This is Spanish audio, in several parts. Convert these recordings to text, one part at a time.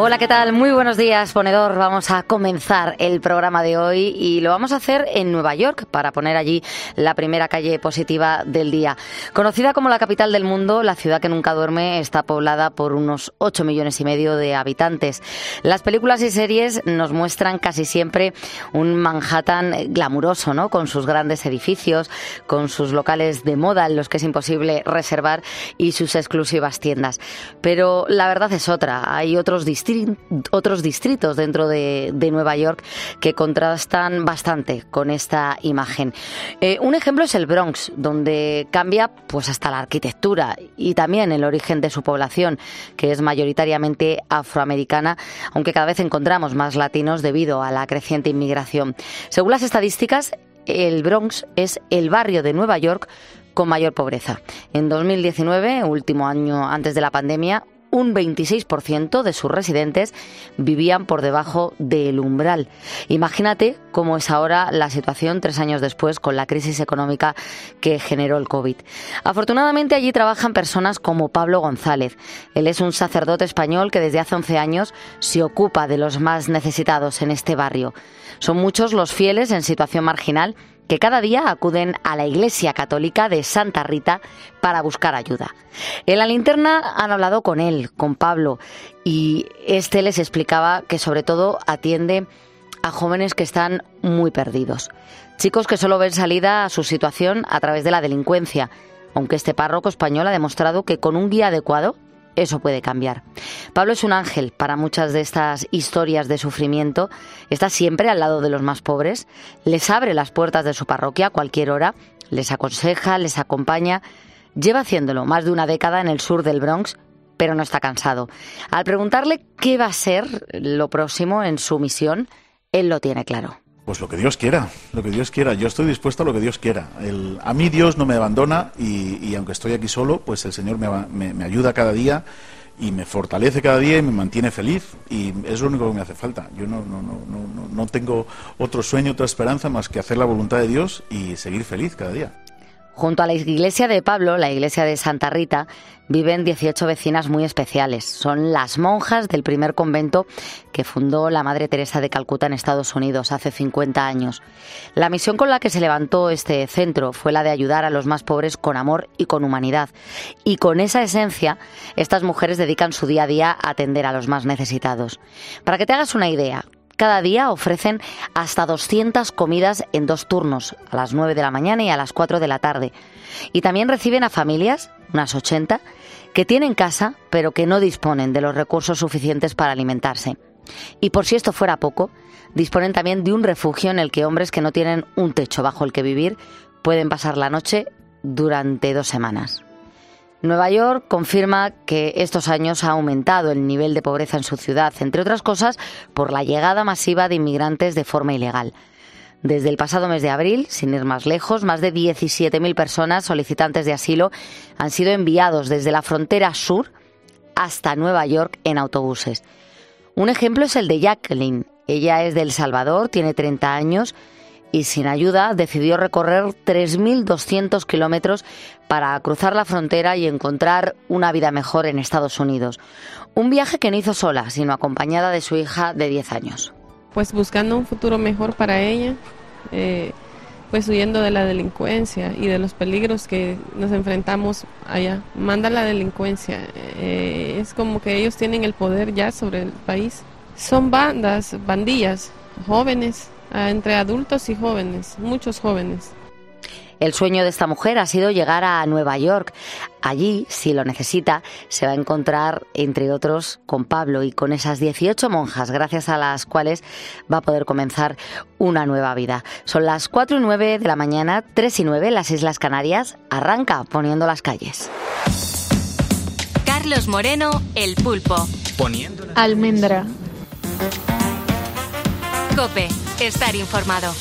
Hola, ¿qué tal? Muy buenos días, ponedor. Vamos a comenzar el programa de hoy y lo vamos a hacer en Nueva York para poner allí la primera calle positiva del día. Conocida como la capital del mundo, la ciudad que nunca duerme está poblada por unos 8 millones y medio de habitantes. Las películas y series nos muestran casi siempre un Manhattan glamuroso, ¿no? Con sus grandes edificios, con sus locales de moda en los que es imposible reservar y sus exclusivas tiendas. Pero la verdad es otra. Hay otros otros distritos dentro de, Nueva York que contrastan bastante con esta imagen. Eh, un ejemplo es el Bronx, donde cambia pues hasta la arquitectura y también el origen de su población, que es mayoritariamente afroamericana, aunque cada vez encontramos más latinos debido a la creciente inmigración. Según las estadísticas, el Bronx es el barrio de Nueva York con mayor pobreza. En 2019, último año antes de la pandemia, un 26% de sus residentes vivían por debajo del umbral. Imagínate cómo es ahora la situación tres años después con la crisis económica que generó el COVID. Afortunadamente allí trabajan personas como Pablo González. Él es un sacerdote español que desde hace 11 años se ocupa de los más necesitados en este barrio. Son muchos los fieles en situación marginal que cada día acuden a la Iglesia Católica de Santa Rita para buscar ayuda. En la linterna han hablado con él, con Pablo, y este les explicaba que sobre todo atiende a jóvenes que están muy perdidos. Chicos que solo ven salida a su situación a través de la delincuencia, aunque este párroco español ha demostrado que con un guía adecuado eso puede cambiar. Pablo es un ángel para muchas de estas historias de sufrimiento. Está siempre al lado de los más pobres, les abre las puertas de su parroquia a cualquier hora, les aconseja, les acompaña. Lleva haciéndolo más de una década en el sur del Bronx, pero no está cansado. Al preguntarle qué va a ser lo próximo en su misión, él lo tiene claro. Pues lo que Dios quiera, lo que Dios quiera. Yo estoy dispuesto a lo que Dios quiera. a mí Dios no me abandona y, aunque estoy aquí solo, pues el Señor me, ayuda cada día y me fortalece cada día y me mantiene feliz y es lo único que me hace falta. Yo no, no, no, no, no tengo otro sueño, otra esperanza más que hacer la voluntad de Dios y seguir feliz cada día. Junto a la iglesia de Pablo, la iglesia de Santa Rita, viven 18 vecinas muy especiales. Son las monjas del primer convento que fundó la Madre Teresa de Calcuta en Estados Unidos hace 50 años. La misión con la que se levantó este centro fue la de ayudar a los más pobres con amor y con humanidad. Y con esa esencia, estas mujeres dedican su día a día a atender a los más necesitados. Para que te hagas una idea, cada día ofrecen hasta 200 comidas en dos turnos, a las 9 de la mañana y a las 4 de la tarde. Y también reciben a familias, unas 80, que tienen casa, pero que no disponen de los recursos suficientes para alimentarse. Y por si esto fuera poco, disponen también de un refugio en el que hombres que no tienen un techo bajo el que vivir pueden pasar la noche durante dos semanas. Nueva York confirma que estos años ha aumentado el nivel de pobreza en su ciudad, entre otras cosas por la llegada masiva de inmigrantes de forma ilegal. Desde el pasado mes de abril, sin ir más lejos, más de 17.000 personas solicitantes de asilo han sido enviados desde la frontera sur hasta Nueva York en autobuses. Un ejemplo es el de Jacqueline. Ella es de El Salvador, tiene 30 años y sin ayuda decidió recorrer 3.200 kilómetros para cruzar la frontera y encontrar una vida mejor en Estados Unidos. Un viaje que no hizo sola, sino acompañada de su hija de 10 años. Pues buscando un futuro mejor para ella, eh, pues huyendo de la delincuencia y de los peligros que nos enfrentamos allá. Manda la delincuencia. Eh, es como que ellos tienen el poder ya sobre el país. Son bandas, bandillas, jóvenes Ah, entre adultos y jóvenes, muchos jóvenes. El sueño de esta mujer ha sido llegar a Nueva York. Allí, si lo necesita, se va a encontrar, entre otros, con Pablo y con esas 18 monjas, gracias a las cuales va a poder comenzar una nueva vida. Son las 4 y 9 de la mañana, 3 y 9 en las Islas Canarias. Arranca poniendo las calles. Carlos Moreno, El Pulpo. Poniendo Almendra. Cope, estar informado.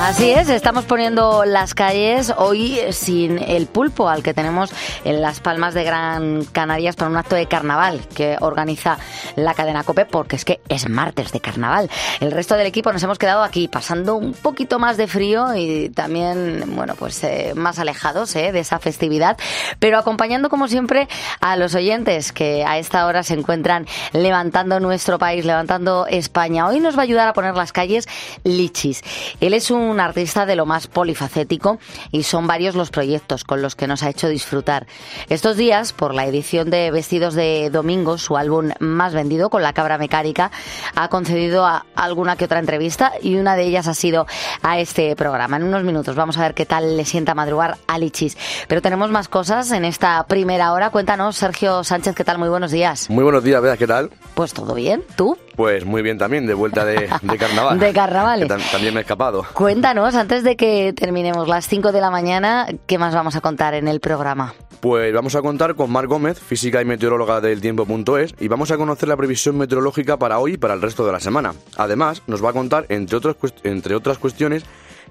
Así es, estamos poniendo las calles hoy sin el pulpo al que tenemos en las Palmas de Gran Canarias para un acto de carnaval que organiza la cadena COPE porque es que es martes de carnaval. El resto del equipo nos hemos quedado aquí pasando un poquito más de frío y también, bueno, pues eh, más alejados eh, de esa festividad, pero acompañando como siempre a los oyentes que a esta hora se encuentran levantando nuestro país, levantando España. Hoy nos va a ayudar a poner las calles Lichis. Él es un un artista de lo más polifacético y son varios los proyectos con los que nos ha hecho disfrutar. Estos días, por la edición de Vestidos de Domingo, su álbum más vendido con la cabra mecánica, ha concedido a alguna que otra entrevista y una de ellas ha sido a este programa. En unos minutos vamos a ver qué tal le sienta madrugar a Lichis. Pero tenemos más cosas en esta primera hora. Cuéntanos, Sergio Sánchez, ¿qué tal? Muy buenos días. Muy buenos días, Bea, ¿qué tal? Pues todo bien, ¿tú? Pues muy bien también, de vuelta de, carnaval. de carnaval. también me he escapado. Cuéntanos, antes de que terminemos las 5 de la mañana, ¿qué más vamos a contar en el programa? Pues vamos a contar con Mar Gómez, física y meteoróloga del tiempo.es, y vamos a conocer la previsión meteorológica para hoy y para el resto de la semana. Además, nos va a contar, entre, otros, entre otras cuestiones,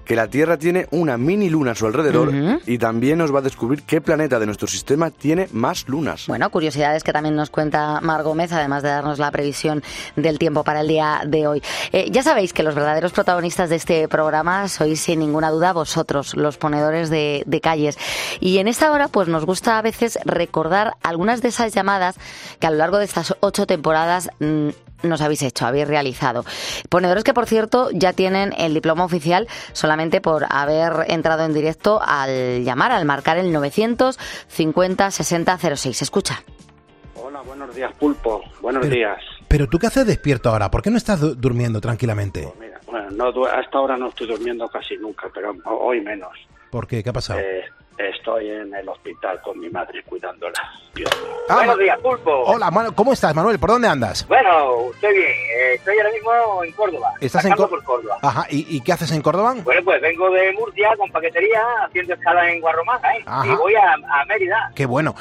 que la Tierra tiene una mini luna a su alrededor y también nos va a descubrir qué planeta de nuestro sistema tiene más lunas. Bueno, curiosidades que también nos cuenta Mar Gómez, además de darnos la previsión del tiempo para el día de hoy. Eh, ya sabéis que los verdaderos protagonistas de este programa sois sin ninguna duda vosotros, los ponedores de, de calles. Y en esta hora, pues nos gusta a veces recordar algunas de esas llamadas que a lo largo de estas ocho temporadas mm, nos habéis hecho, habéis realizado. Ponedores que, por cierto, ya tienen el diploma oficial solamente por haber entrado en directo al llamar, al marcar el 950 60 06. Escucha. Hola, buenos días, Pulpo. Buenos días. Pero tú qué haces despierto ahora? ¿Por qué no estás durmiendo tranquilamente? Pues mira, bueno, no, hasta ahora no estoy durmiendo casi nunca, pero hoy menos. ¿Por qué? ¿Qué ha pasado? Eh, Estoy en el hospital con mi madre cuidándola. Ah, Buenos días, Pulpo. Hola, ¿cómo estás, Manuel? ¿Por dónde andas? Bueno, estoy bien. Eh, estoy ahora mismo en Córdoba. ¿Estás en Córdoba? Ajá. ¿Y, qué haces en Córdoba? Bueno, pues vengo de Murcia con paquetería, haciendo escala en Guarromaja, ¿eh? Y voy a, a Mérida. Qué bueno.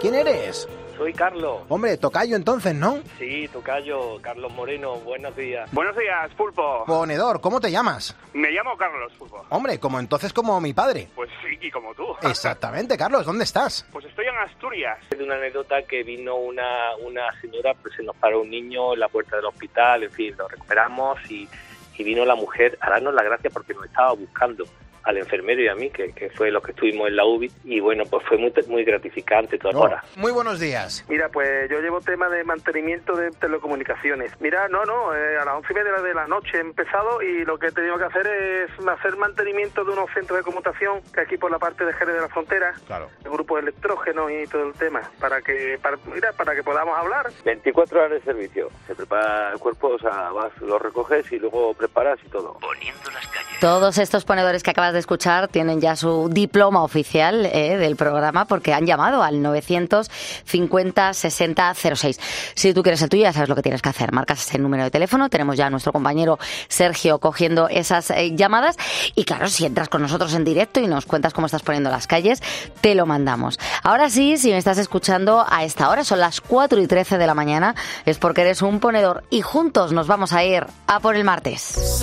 ¿Quién eres? Soy Carlos. Hombre, tocayo entonces, ¿no? Sí, tocayo, Carlos Moreno, buenos días. Buenos días, Pulpo. Ponedor, ¿cómo te llamas? Me llamo Carlos, Pulpo. Hombre, como entonces como mi padre. Pues sí, y como tú. Exactamente, Carlos, ¿dónde estás? Pues estoy en Asturias. De una anécdota que vino una, una señora, pues se nos paró un niño en la puerta del hospital, en fin, lo recuperamos y, y vino la mujer a darnos la gracia porque nos estaba buscando al enfermero y a mí, que, que, fue los que estuvimos en la UBI, y bueno, pues fue muy, muy gratificante toda hora. Muy buenos días. Mira, pues yo llevo tema de mantenimiento de telecomunicaciones. Mira, no, no, eh, a las once y media de la noche he empezado y lo que he tenido que hacer es hacer mantenimiento de unos centros de conmutación que aquí por la parte de Jerez de la Frontera, claro. el grupo de electrógenos y todo el tema, para que, para, mira, para que podamos hablar. 24 horas de servicio, se prepara el cuerpo, o sea, vas, lo recoges y luego preparas y todo. Poniendo las calles. Todos estos ponedores que acabas de escuchar tienen ya su diploma oficial eh, del programa porque han llamado al 950 60 06. Si tú quieres el tuyo, ya sabes lo que tienes que hacer. Marcas ese número de teléfono. Tenemos ya a nuestro compañero Sergio cogiendo esas eh, llamadas. Y claro, si entras con nosotros en directo y nos cuentas cómo estás poniendo las calles, te lo mandamos. Ahora sí, si me estás escuchando a esta hora, son las 4 y 13 de la mañana, es porque eres un ponedor y juntos nos vamos a ir a por el martes.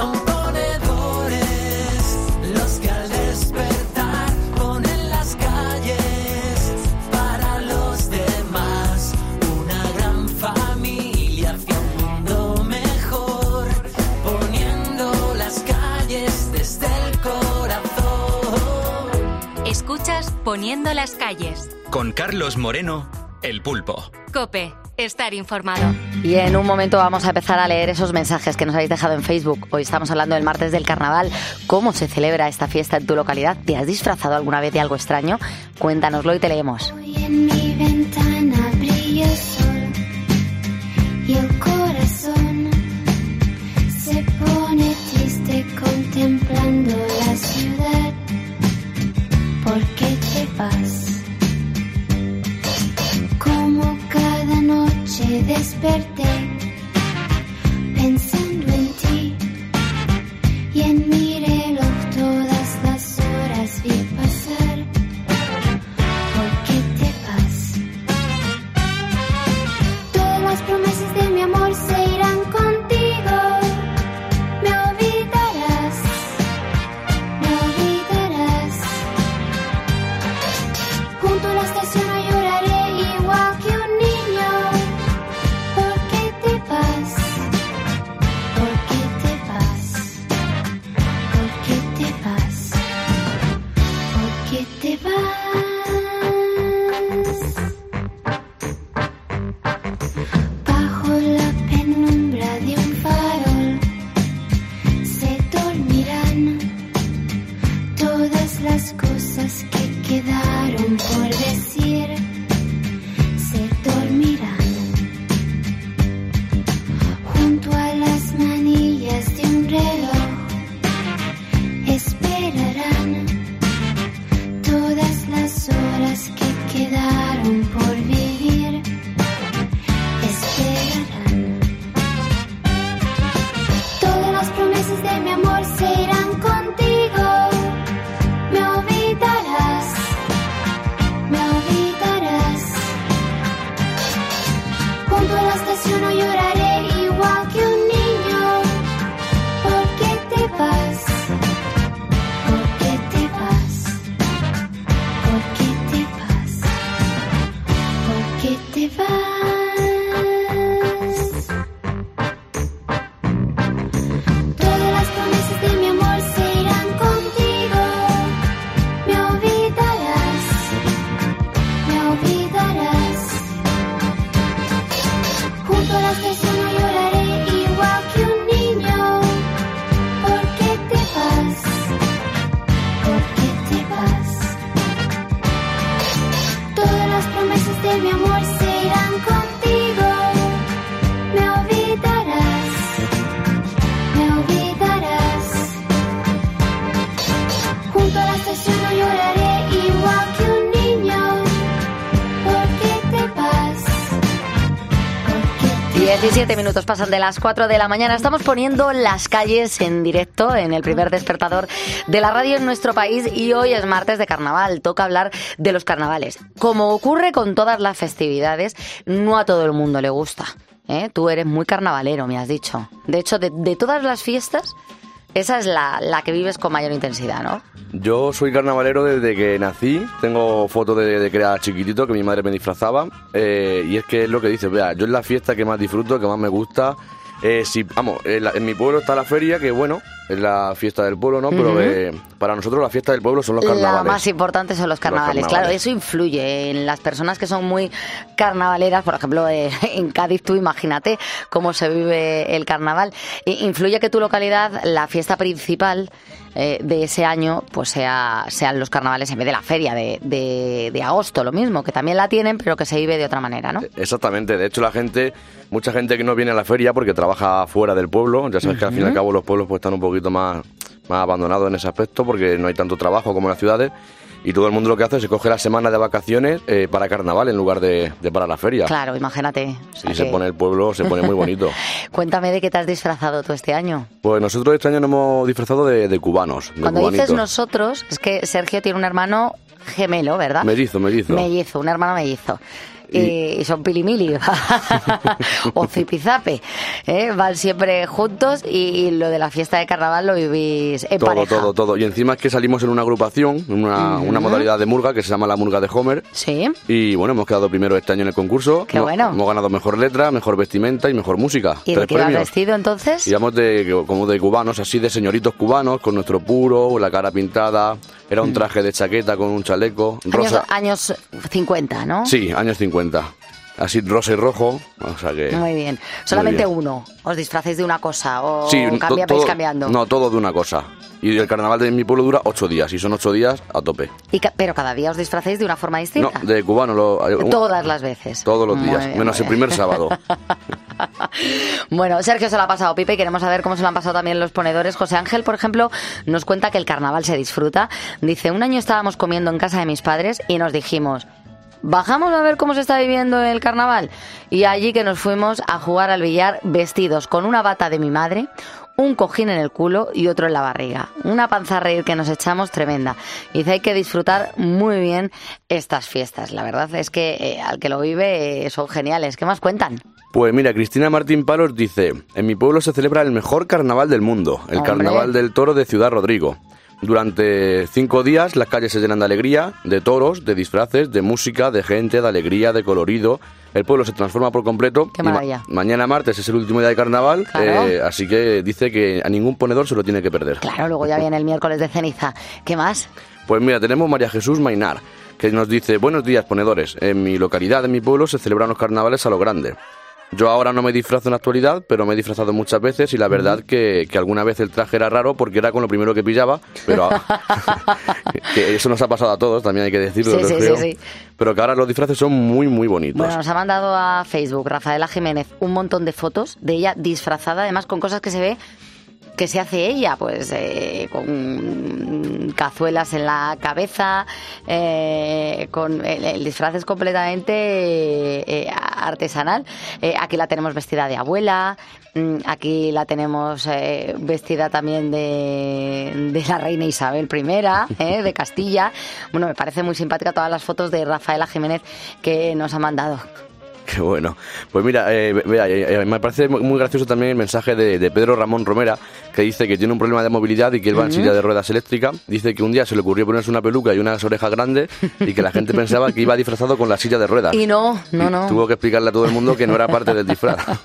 Poniendo las calles. Con Carlos Moreno, El Pulpo. Cope, estar informado. Y en un momento vamos a empezar a leer esos mensajes que nos habéis dejado en Facebook. Hoy estamos hablando del martes del carnaval. ¿Cómo se celebra esta fiesta en tu localidad? ¿Te has disfrazado alguna vez de algo extraño? Cuéntanoslo y te leemos. Hoy en mi ventana brilla el sol y el desperté 17 minutos pasan de las 4 de la mañana. Estamos poniendo las calles en directo en el primer despertador de la radio en nuestro país y hoy es martes de carnaval. Toca hablar de los carnavales. Como ocurre con todas las festividades, no a todo el mundo le gusta. ¿eh? Tú eres muy carnavalero, me has dicho. De hecho, de, de todas las fiestas, esa es la, la que vives con mayor intensidad, ¿no? Yo soy carnavalero desde que nací. Tengo fotos de, de chiquitito, que mi madre me disfrazaba. eh, y es que es lo que dices, vea, yo es la fiesta que más disfruto, que más me gusta. Eh, si, vamos, en, la- en mi pueblo está la feria, que bueno, es la fiesta del pueblo, ¿no? Pero Ujú. eh, para nosotros la fiesta del pueblo son los La carnavales. más importante son los carnavales. carnavales. Claro, eso influye en las personas que son muy carnavaleras. Por ejemplo, eh, en Cádiz, tú imagínate cómo se vive el carnaval. I- Influye que tu localidad, la fiesta principal eh, de ese año, pues sea, sean los carnavales en vez de la feria de, de- de agosto, lo mismo, que también la tienen, pero que se vive de otra manera, ¿no? Exactamente, de hecho la gente, mucha gente que no viene a la feria porque trabaja fuera del pueblo, ya sabes que al fin y al cabo los pueblos pues están un poquito más, más abandonados en ese aspecto porque no hay tanto trabajo como en las ciudades y todo el mundo lo que hace es coge la semana de vacaciones eh, para carnaval en lugar de, de para la feria. Claro, imagínate. O sea Y se que- pone el pueblo, se pone muy bonito. Cuéntame de qué te has disfrazado tú este año. Pues nosotros este año nos hemos disfrazado de, de cubanos, de Cuando dices nosotros, es que Sergio tiene un hermano gemelo, ¿verdad? Mellizo, mellizo. Mellizo, un hermano mellizo. Y- Y, son pilimili o zipizape. ¿eh? Van siempre juntos y, lo de la fiesta de carnaval lo vivís en Todo, pareja. todo, todo. Y encima es que salimos en una agrupación, en una, una modalidad de murga que se llama la murga de Homer. Sí. Y bueno, hemos quedado primero este año en el concurso. Qué Hemos- bueno. Hemos ganado mejor letra, mejor vestimenta y mejor música. ¿Y de qué vas vestido entonces? Íbamos de, como de cubanos, así de señoritos cubanos, con nuestro puro, la cara pintada. Era un traje de chaqueta con un chaleco. Mm. Años, años 50, ¿no? Sí, años 50. Así rosa y rojo. O sea que. Muy bien. Solamente bien. uno. ¿Os disfracéis de una cosa o Sí, cambia, todo- vais cambiando? No, todo de una cosa. Y el carnaval de mi pueblo dura ocho días. Y son ocho días a tope. Y ca- pero cada día os disfracéis de una forma No, distinta. de cubano. Lo, Todas las veces. Todos los Muy días. bien, menos el primer sábado. Bueno, Sergio se lo ha pasado Pipe y queremos saber cómo se lo han pasado también los ponedores. José Ángel, por ejemplo, nos cuenta que el carnaval se disfruta. Dice, un año estábamos comiendo en casa de mis padres y nos dijimos, bajamos a ver cómo se está viviendo el carnaval. Y allí que nos fuimos a jugar al billar vestidos con una bata de mi madre, un cojín en el culo y otro en la barriga. Una panza a reír que nos echamos tremenda. Dice, hay que disfrutar muy bien estas fiestas. La verdad es que eh, al que lo vive eh, son geniales. ¿Qué más cuentan? Pues mira, Cristina Martín Palos dice, en mi pueblo se celebra el mejor carnaval del mundo, el Hombre. Carnaval del Toro de Ciudad Rodrigo. Durante cinco días las calles se llenan de alegría, de toros, de disfraces, de música, de gente, de alegría, de colorido. El pueblo se transforma por completo. Qué ma- maravilla. mañana martes es el último día de carnaval, Claro. eh, así que dice que a ningún ponedor se lo tiene que perder. Claro, luego ya viene el miércoles de ceniza. ¿Qué más? Pues mira, tenemos María Jesús Mainar, que nos dice, buenos días ponedores, en mi localidad, en mi pueblo, se celebran los carnavales a lo grande. Yo ahora no me disfrazo en la actualidad, pero me he disfrazado muchas veces y la verdad que, que alguna vez el traje era raro porque era con lo primero que pillaba, pero que eso nos ha pasado a todos, también hay que decirlo, Sí, yo sí, creo. sí, sí. pero que ahora los disfraces son muy, muy bonitos. Bueno, nos ha mandado a Facebook Rafaela Jiménez un montón de fotos de ella disfrazada, además con cosas que se ve que se hace ella, pues eh, con cazuelas en la cabeza, eh, con el, disfraz es completamente eh, artesanal. Eh, aquí la tenemos vestida de abuela, mm, aquí la tenemos vestida también de, de la reina Isabel I, de Castilla. Bueno, me parece muy simpática todas las fotos de Rafaela Jiménez que nos ha mandado. Qué bueno. Pues mira, me parece muy- gracioso también el mensaje de Pedro Ramón Romera, que dice que tiene un problema de movilidad y que él va en silla de ruedas eléctrica. Dice que un día se le ocurrió ponerse una peluca y unas orejas grandes y que la gente pensaba que iba disfrazado con la silla de ruedas. Y no, no, no. Tuvo que explicarle a todo el mundo que no era parte del disfraz.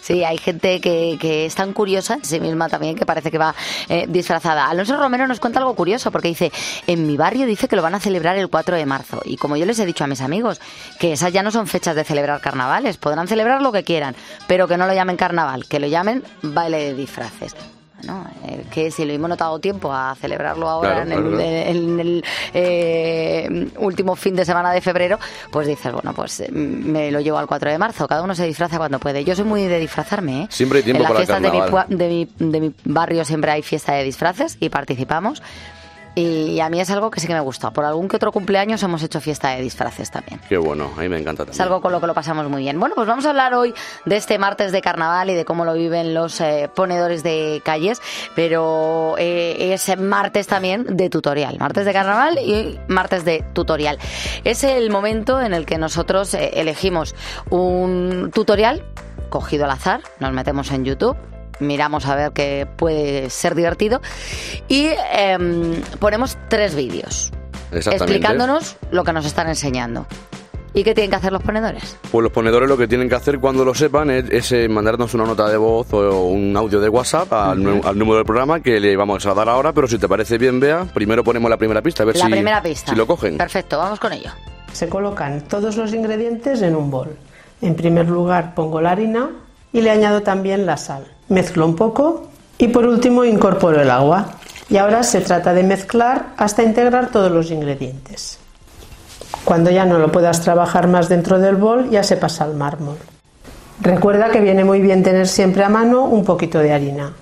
Sí, hay gente que, que es tan curiosa en sí misma también que parece que va eh, disfrazada. Alonso Romero nos cuenta algo curioso porque dice, en mi barrio dice que lo van a celebrar el 4 de marzo. Y como yo les he dicho a mis amigos, que esas ya no son fechas de celebrar carnavales, podrán celebrar lo que quieran, pero que no lo llamen carnaval, que lo llamen baile de disfraces. Bueno, eh, que si lo hemos notado tiempo a celebrarlo ahora Claro, en el, claro, claro. en el, eh, último fin de semana de febrero, pues dices, bueno, pues eh, me lo llevo al 4 de marzo. Cada uno se disfraza cuando puede. Yo soy muy de disfrazarme, ¿eh? Siempre hay tiempo en las para fiestas mi, de, mi, de mi barrio siempre hay fiesta de disfraces y participamos. Y a mí es algo que sí que me gusta. Por algún que otro cumpleaños hemos hecho fiesta de disfraces también. Qué bueno, a mí me encanta Es también. algo con lo que lo pasamos muy bien. Bueno, pues vamos a hablar hoy de este martes de carnaval y de cómo lo viven los eh, ponedores de calles, pero eh, es martes también de tutorial, martes de carnaval y martes de tutorial. Es el momento en el que nosotros eh, elegimos un tutorial cogido al azar, nos metemos en YouTube. Miramos a ver qué puede ser divertido y em, ponemos tres vídeos explicándonos lo que nos están enseñando. ¿Y qué tienen que hacer los ponedores? Pues los ponedores lo que tienen que hacer cuando lo sepan es, es, eh, mandarnos una nota de voz o un audio de WhatsApp al, número del programa que le vamos a dar ahora, pero si te parece bien, Bea, primero ponemos la primera pista, a ver La si, primera pista. si lo cogen. Perfecto, vamos con ello. Se colocan todos los ingredientes en un bol. En primer lugar pongo la harina y le añado también la sal. Mezclo un poco y por último incorporo el agua. Y ahora se trata de mezclar hasta integrar todos los ingredientes. Cuando ya no lo puedas trabajar más dentro del bol, ya se pasa al mármol. Recuerda que viene muy bien tener siempre a mano un poquito de harina.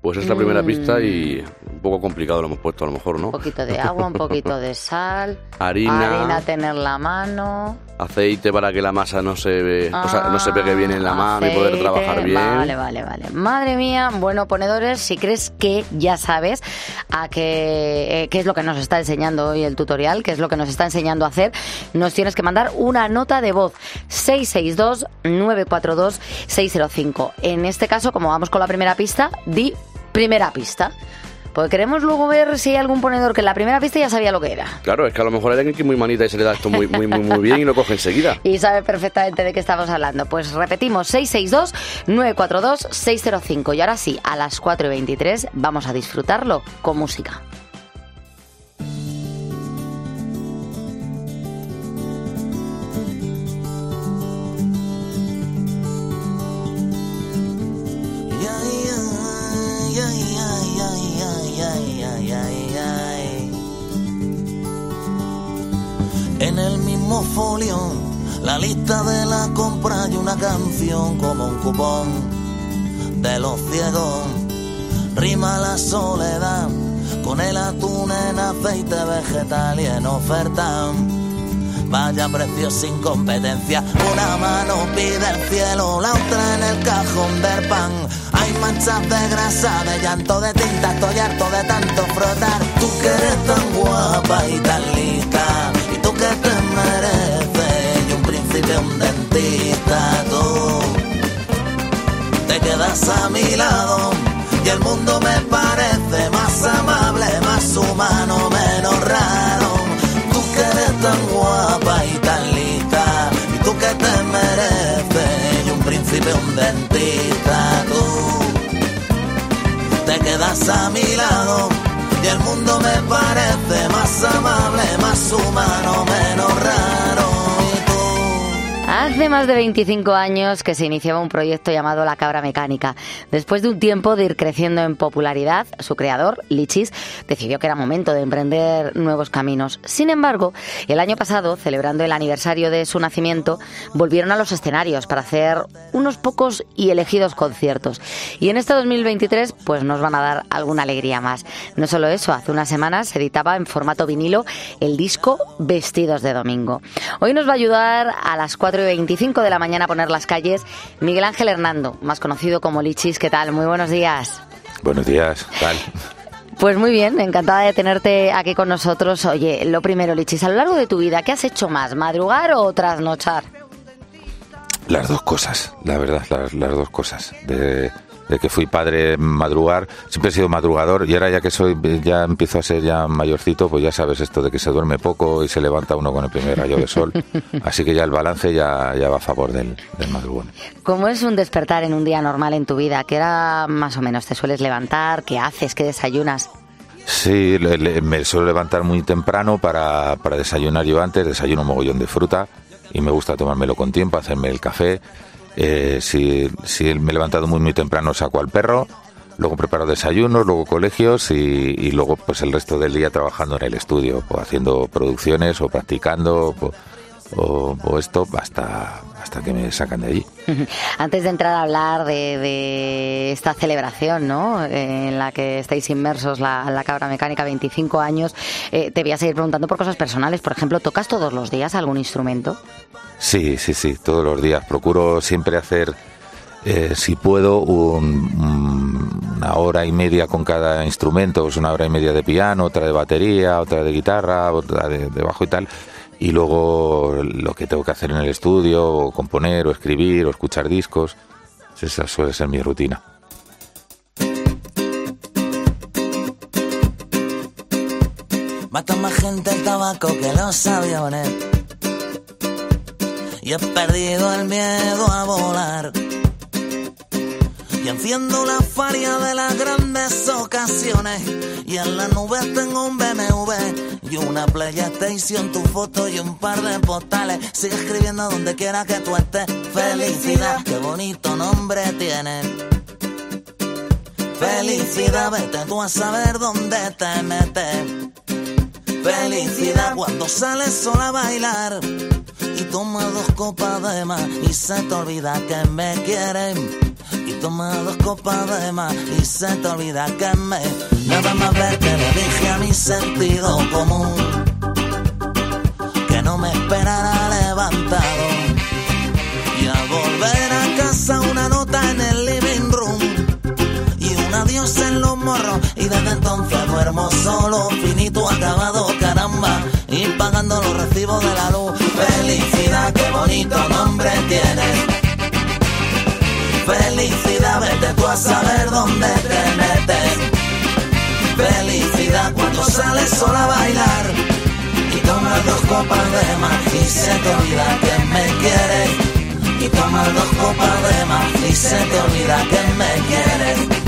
Pues es la primera Mm. pista y un poco complicado lo hemos puesto a lo mejor, ¿no? Un poquito de agua, un poquito de sal, Harina. harina tener la mano, Aceite para que la masa no se o sea, no se pegue bien en la mano y poder trabajar bien. Vale, vale, vale. Madre mía, bueno, ponedores, si crees que ya sabes a qué, eh, qué es lo que nos está enseñando hoy el tutorial, qué es lo que nos está enseñando a hacer, nos tienes que mandar una nota de voz 662-942-605. En este caso, como vamos con la primera pista, di primera pista. Porque queremos luego ver si hay algún ponedor que en la primera pista ya sabía lo que era. Claro, es que a lo mejor hay alguien que es muy manita y se le da esto muy, muy, muy, muy bien y lo coge enseguida. y sabe perfectamente de qué estamos hablando. Pues repetimos, 662-942-605. Y ahora sí, a las 4 y 23 vamos a disfrutarlo con música. De los ciegos. Rima la soledad con el atún en aceite vegetal y en oferta. Vaya precio sin competencia. Una mano pide el cielo, la otra en el cajón del pan. Hay manchas de grasa, de llanto, de tinta. Estoy harto de tanto frotar. Tú que eres tan guapa y tan lista. Y tú que te mereces. Y un príncipe, un dentista. Tú te quedas a mi lado. Y el mundo me parece más amable, más humano, menos raro. Tú que eres tan guapa y tan lista, y tú que te mereces, y un príncipe, un dentista, tú te quedas a mi lado, y el mundo me parece más amable, más humano, menos raro. Hace más de 25 años que se iniciaba un proyecto llamado La Cabra Mecánica. Después de un tiempo de ir creciendo en popularidad, su creador, Lichis, decidió que era momento de emprender nuevos caminos. Sin embargo, el año pasado, celebrando el aniversario de su nacimiento, volvieron a los escenarios para hacer unos pocos y elegidos conciertos. Y en este 2023, pues nos van a dar alguna alegría más. No solo eso, hace unas semanas se editaba en formato vinilo el disco Vestidos de Domingo. Hoy nos va a ayudar a las 4 y 25 de la mañana a poner las calles Miguel Ángel Hernando, más conocido como Lichis. ¿Qué tal? Muy buenos días. Buenos días, tal. Pues muy bien, encantada de tenerte aquí con nosotros. Oye, lo primero, Lichis, a lo largo de tu vida, ¿qué has hecho más? ¿Madrugar o trasnochar? Las dos cosas, la verdad, las, las dos cosas. De, de que fui padre madrugar, siempre he sido madrugador y ahora ya que soy, ya empiezo a ser ya mayorcito, pues ya sabes esto de que se duerme poco y se levanta uno con el primer rayo de sol. Así que ya el balance ya, ya va a favor del, del madrugón. ¿Cómo es un despertar en un día normal en tu vida? ¿Qué hora más o menos te sueles levantar? ¿Qué haces? ¿Qué desayunas? Sí, le- le- me suelo levantar muy temprano para, para desayunar yo antes, desayuno un mogollón de fruta y me gusta tomármelo con tiempo, hacerme el café. Eh, si, si me he levantado muy muy temprano saco al perro, luego preparo desayunos, luego colegios y, luego pues el resto del día trabajando en el estudio, o haciendo producciones o practicando o, o- o esto hasta, hasta que me sacan de allí. Antes de entrar a hablar de, de esta celebración, ¿no? Eh, En la que estáis inmersos, la, la cabra mecánica, 25 años, eh, te voy a seguir preguntando por cosas personales. Por ejemplo, ¿tocas todos los días algún instrumento? Sí, sí, sí, todos los días. Procuro siempre hacer, eh, si puedo, un- un- una hora y media con cada instrumento, pues una hora y media de piano, otra de batería, otra de guitarra, otra de, de bajo y tal. Y luego lo que tengo que hacer en el estudio, o componer, o escribir, o escuchar discos. Esa suele ser mi rutina. Mata más gente el tabaco que los aviones. Y he perdido el miedo a volar. Y enciendo la faria de las grandes ocasiones. Y en la nube tengo un BMW y una PlayStation, tu foto y un par de postales. Sigue escribiendo donde quiera que tú estés. Felicidad, qué bonito nombre tiene. Felicidad, vete tú a saber dónde te metes. Felicidad cuando sales sola a bailar y toma dos copas de más y se te olvida que me quieren. Y toma dos copas de más y se te olvida que me. Nada más ver que le dije a mi sentido común que no me esperara levantado. Y al volver a casa una nota en el living room y un adiós en los morros y desde entonces duermo solo, finito, acabado, caramba, y pagando los recibos de la luz. Felicidad, qué bonito nombre tienes. Felicidad, vete tú a saber dónde te metes. Felicidad cuando sales sola a bailar y tomas dos copas de más y se te olvida que me quieres. Y tomas dos copas de más y se te olvida que me quieres.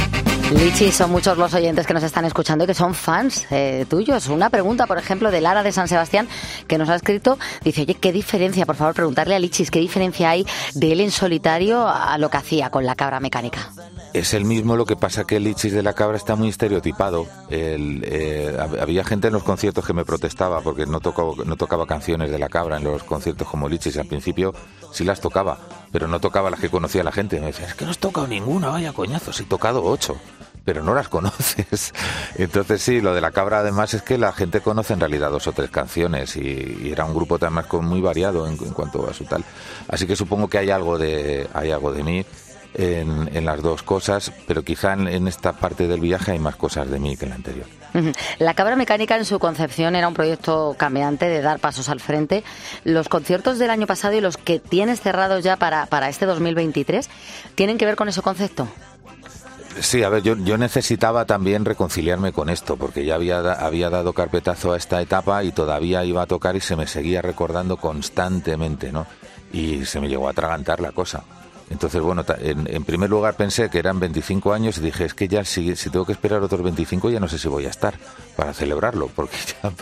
Lichi, son muchos los oyentes que nos están escuchando y que son fans eh, tuyos. Una pregunta, por ejemplo, de Lara de San Sebastián, que nos ha escrito, dice, oye, ¿qué diferencia, por favor, preguntarle a Lichis, qué diferencia hay de él en solitario a lo que hacía con la cabra mecánica? Es el mismo, lo que pasa que el Lichis de la cabra está muy estereotipado. Eh, hab- había gente en los conciertos que me protestaba porque no, tocó, no tocaba canciones de la cabra en los conciertos como Lichis. Al principio sí las tocaba, pero no tocaba las que conocía la gente. Me decía, es que no has tocado ninguna, vaya coñazo, he tocado ocho. Pero no las conoces. Entonces sí, lo de la cabra además es que la gente conoce en realidad dos o tres canciones y, era un grupo además muy variado en, en cuanto a su tal. Así que supongo que hay algo de, hay algo de mí en, en las dos cosas, pero quizá en, en esta parte del viaje hay más cosas de mí que en la anterior. La cabra mecánica en su concepción era un proyecto cambiante de dar pasos al frente. Los conciertos del año pasado y los que tienes cerrados ya para, para este 2023 tienen que ver con ese concepto. Sí, a ver, yo, yo necesitaba también reconciliarme con esto, porque ya había, había dado carpetazo a esta etapa y todavía iba a tocar y se me seguía recordando constantemente, ¿no? Y se me llegó a atragantar la cosa. Entonces, bueno, en, en primer lugar pensé que eran 25 años y dije, es que ya si, si tengo que esperar otros 25 ya no sé si voy a estar para celebrarlo, porque ya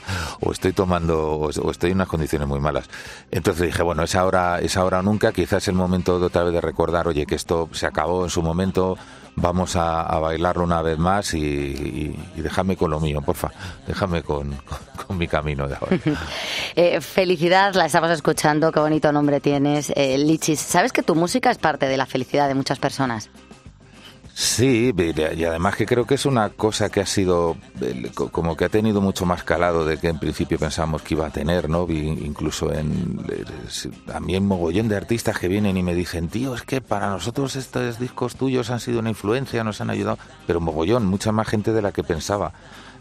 o estoy tomando o, o estoy en unas condiciones muy malas. Entonces dije, bueno, es ahora, es ahora o nunca, quizás es el momento de otra vez de recordar, oye, que esto se acabó en su momento, vamos a, bailarlo una vez más y, y, y déjame con lo mío, porfa, déjame con, con, con mi camino de ahora. Eh, felicidad, la estamos escuchando, qué bonito nombre tienes. Eh, Lichis, ¿sabes que tu música es parte de la felicidad de muchas personas? Sí, y además que creo que es una cosa que ha sido, co- como que ha tenido mucho más calado de que en principio pensábamos que iba a tener, ¿no? Incluso en, eh, sí, también mogollón de artistas que vienen y me dicen, tío, es que para nosotros estos discos tuyos han sido una influencia, nos han ayudado, pero mogollón, mucha más gente de la que pensaba.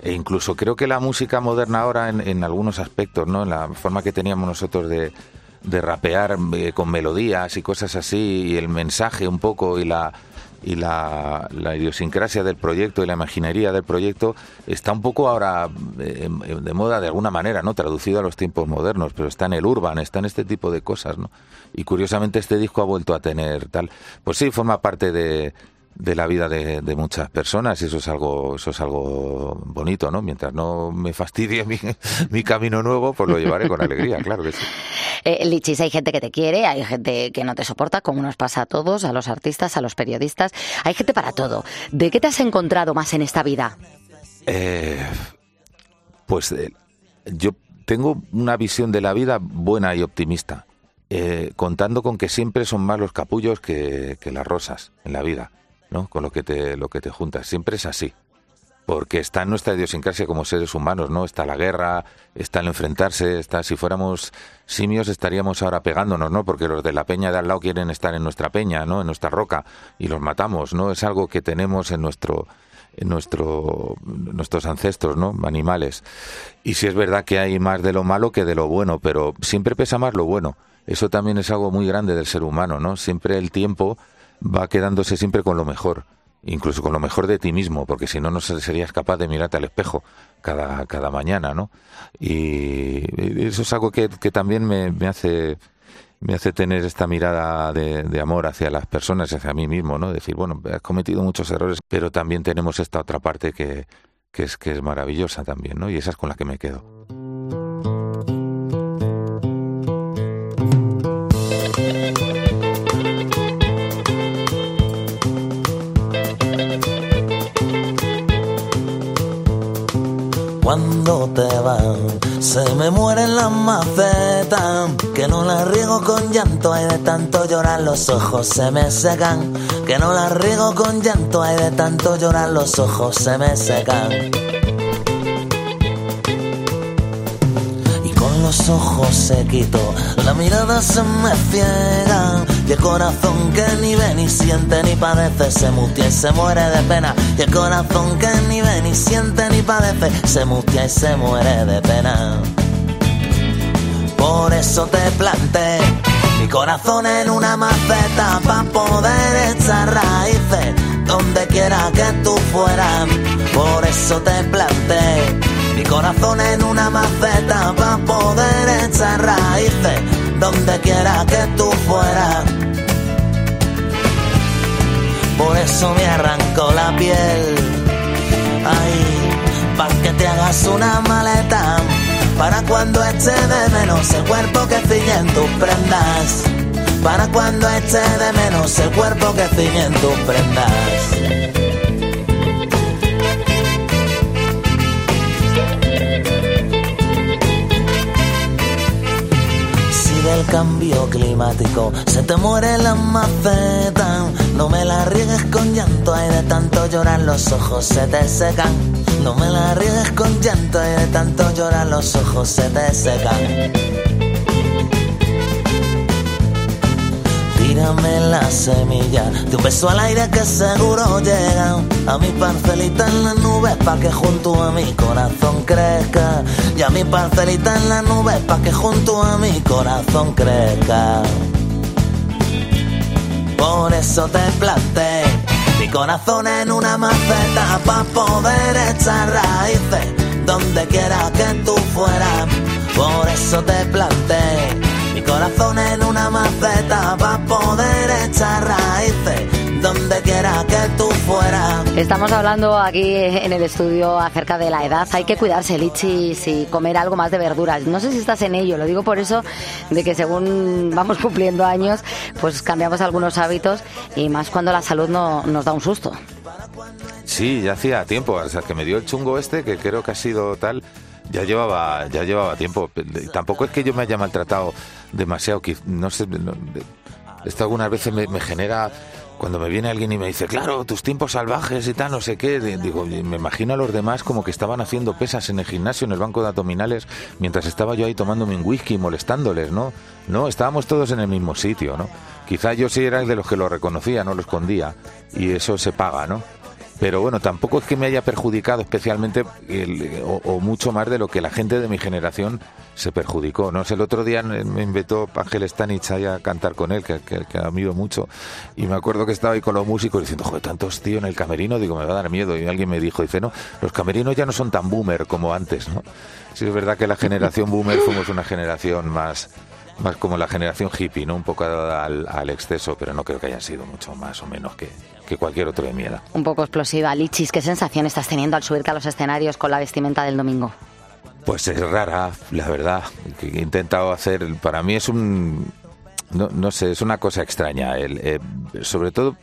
E incluso creo que la música moderna ahora en, en algunos aspectos, ¿no? En la forma que teníamos nosotros de, de rapear eh, con melodías y cosas así, y el mensaje un poco y la y la, la, idiosincrasia del proyecto y la imaginería del proyecto está un poco ahora eh, de moda de alguna manera, ¿no? Traducido a los tiempos modernos, pero está en el urban, está en este tipo de cosas, ¿no? Y curiosamente este disco ha vuelto a tener tal, pues sí, forma parte de, de la vida de, muchas personas y eso es algo eso es algo bonito no mientras no me fastidie mi, mi camino nuevo pues lo llevaré con alegría claro que sí. Eh, Lichis hay gente que te quiere hay gente que no te soporta como nos pasa a todos a los artistas a los periodistas. Hay gente para todo. De qué te has encontrado más en esta vida eh, pues eh, yo tengo una visión de la vida buena y optimista eh, contando con que siempre son más los capullos que, que las rosas en la vida ¿no? Con lo que te, lo que te juntas. Siempre es así. Porque está en nuestra idiosincrasia como seres humanos, ¿no? Está la guerra, está el enfrentarse, está, si fuéramos simios estaríamos ahora pegándonos, ¿no? Porque los de la peña de al lado quieren estar en nuestra peña, ¿no? En nuestra roca, y los matamos, ¿no? Es algo que tenemos en nuestro, en nuestro, nuestros ancestros, ¿no? Animales. Y si es verdad que hay más de lo malo que de lo bueno, pero siempre pesa más lo bueno. Eso también es algo muy grande del ser humano, ¿no? Siempre el tiempo va quedándose siempre con lo mejor, incluso con lo mejor de ti mismo, porque si no, no serías capaz de mirarte al espejo cada, cada mañana, ¿no? Y eso es algo que, que también me, me, hace me hace tener esta mirada de, amor hacia las personas hacia mí mismo, ¿no? Decir, bueno, has cometido muchos errores, pero también tenemos esta otra parte que, que, es, que es maravillosa también, ¿no? Y esa es con la que me quedo. Cuando te vas. Se me mueren las macetas, que no las riego con llanto, hay de tanto llorar los ojos se me secan. Que no las riego con llanto, hay de tanto llorar los ojos se me secan. los ojos se quitó, la mirada se me ciega y el corazón que ni ve ni siente ni padece se mutia y se muere de pena y el corazón que ni ve ni siente ni padece se mutia y se muere de pena. Por eso te planté mi corazón en una maceta para poder echar raíces donde quiera que tú fueras. Por eso te planté mi corazón en una maceta para poder echar raíces donde quiera que tú fueras. Por eso me arrancó la piel, ay, para que te hagas una maleta, para cuando eche de menos el cuerpo que ciñe tus prendas, para cuando eche de menos el cuerpo que ciñe tus prendas. Cambio climático. Se te muere la maceta, no me la riegues con llanto, hay de tanto llorar los ojos se te secan. No me la riegues con llanto, hay de tanto llorar los ojos se te secan. Tírame la semilla de un beso al aire que seguro llega a mi parcelita en las nubes pa' que junto a mi corazón crezca. Y a mi parcelita en las nubes pa' que junto a mi corazón crezca. Por eso te planté mi corazón en una maceta pa' poder echar raíces donde quiera que tú fueras. Por eso te planté corazón en una maceta para poder echar raíces donde quiera que tú fueras. Estamos hablando aquí en el estudio acerca de la edad. Hay que cuidarse, lichis, y comer algo más de verduras. No sé si estás en ello, lo digo por eso de que según vamos cumpliendo años, pues cambiamos algunos hábitos y más cuando la salud no, nos da un susto. Sí, ya hacía tiempo, o sea, que me dio el chungo este, que creo que ha sido tal ya llevaba ya llevaba tiempo tampoco es que yo me haya maltratado demasiado no sé esto algunas veces me, genera cuando me viene alguien y me dice claro tus tiempos salvajes y tal no sé qué digo me imagino a los demás como que estaban haciendo pesas en el gimnasio en el banco de abdominales mientras estaba yo ahí tomándome un whisky molestándoles no no estábamos todos en el mismo sitio no quizá yo sí era el de los que lo reconocía no lo escondía y eso se paga no pero bueno, tampoco es que me haya perjudicado especialmente o, mucho más de lo que la gente de mi generación se perjudicó. No el otro día me invitó Ángel Stanich a cantar con él, que, que, que mucho, y me acuerdo que estaba ahí con los músicos diciendo, joder, tantos tíos en el camerino, digo, me va a dar miedo. Y alguien me dijo, dice, no, los camerinos ya no son tan boomer como antes, ¿no? Sí, es verdad que la generación boomer fuimos una generación más más como la generación hippie, ¿no? Un poco dada al, al exceso, pero no creo que hayan sido mucho más o menos que, que cualquier otro de mi edad. Un poco explosiva. Lichis, ¿qué sensación estás teniendo al subirte a los escenarios con la vestimenta del domingo? Pues es rara, la verdad. Que he intentado hacer, para mí es un, no, no sé, es una cosa extraña. El, eh, sobre todo,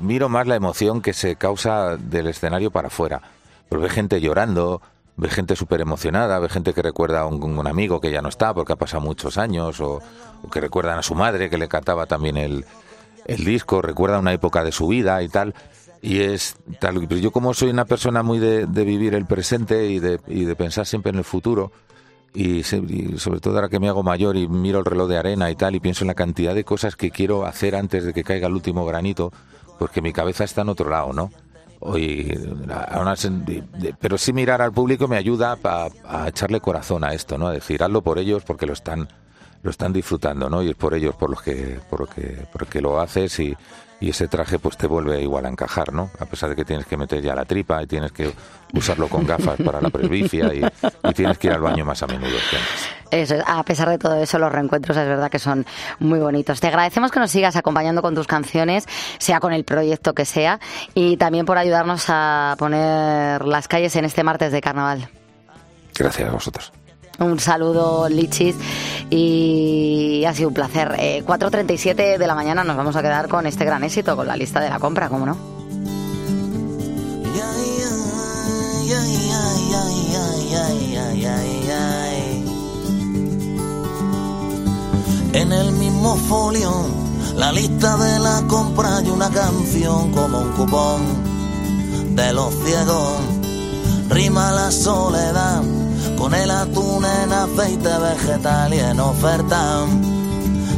miro más la emoción que se causa del escenario para afuera. Porque ve gente llorando, ve gente súper emocionada, ve gente que recuerda a un, amigo que ya no está porque ha pasado muchos años, o, que recuerdan a su madre que le cantaba también el, el disco, recuerda una época de su vida y tal. Y es tal, yo como soy una persona muy de, de vivir el presente y de, y de pensar siempre en el futuro, y, se- y sobre todo ahora que me hago mayor y miro el reloj de arena y tal, y pienso en la cantidad de cosas que quiero hacer antes de que caiga el último granito, porque mi cabeza está en otro lado, ¿no? Pero sí mirar al público me ayuda a, a echarle corazón a esto, ¿no? A decir, hazlo por ellos porque lo están lo están disfrutando, ¿no? Y es por ellos por los que por lo que por lo que lo haces y, y ese traje pues te vuelve igual a encajar, ¿no? A pesar de que tienes que meter ya la tripa y tienes que usarlo con gafas para la presbicia y, y tienes que ir al baño más a menudo. Eso, a pesar de todo eso, los reencuentros es verdad que son muy bonitos. Te agradecemos que nos sigas acompañando con tus canciones, sea con el proyecto que sea, y también por ayudarnos a poner las calles en este martes de carnaval. Gracias a vosotros. Un saludo, Lichis, y ha sido un placer. Eh, 4.37 de la mañana nos vamos a quedar con este gran éxito, con la lista de la compra, ¿cómo no? En el mismo folio, la lista de la compra y una canción como un cupón de los ciegos. Rima la soledad con el atún en aceite vegetal y en oferta.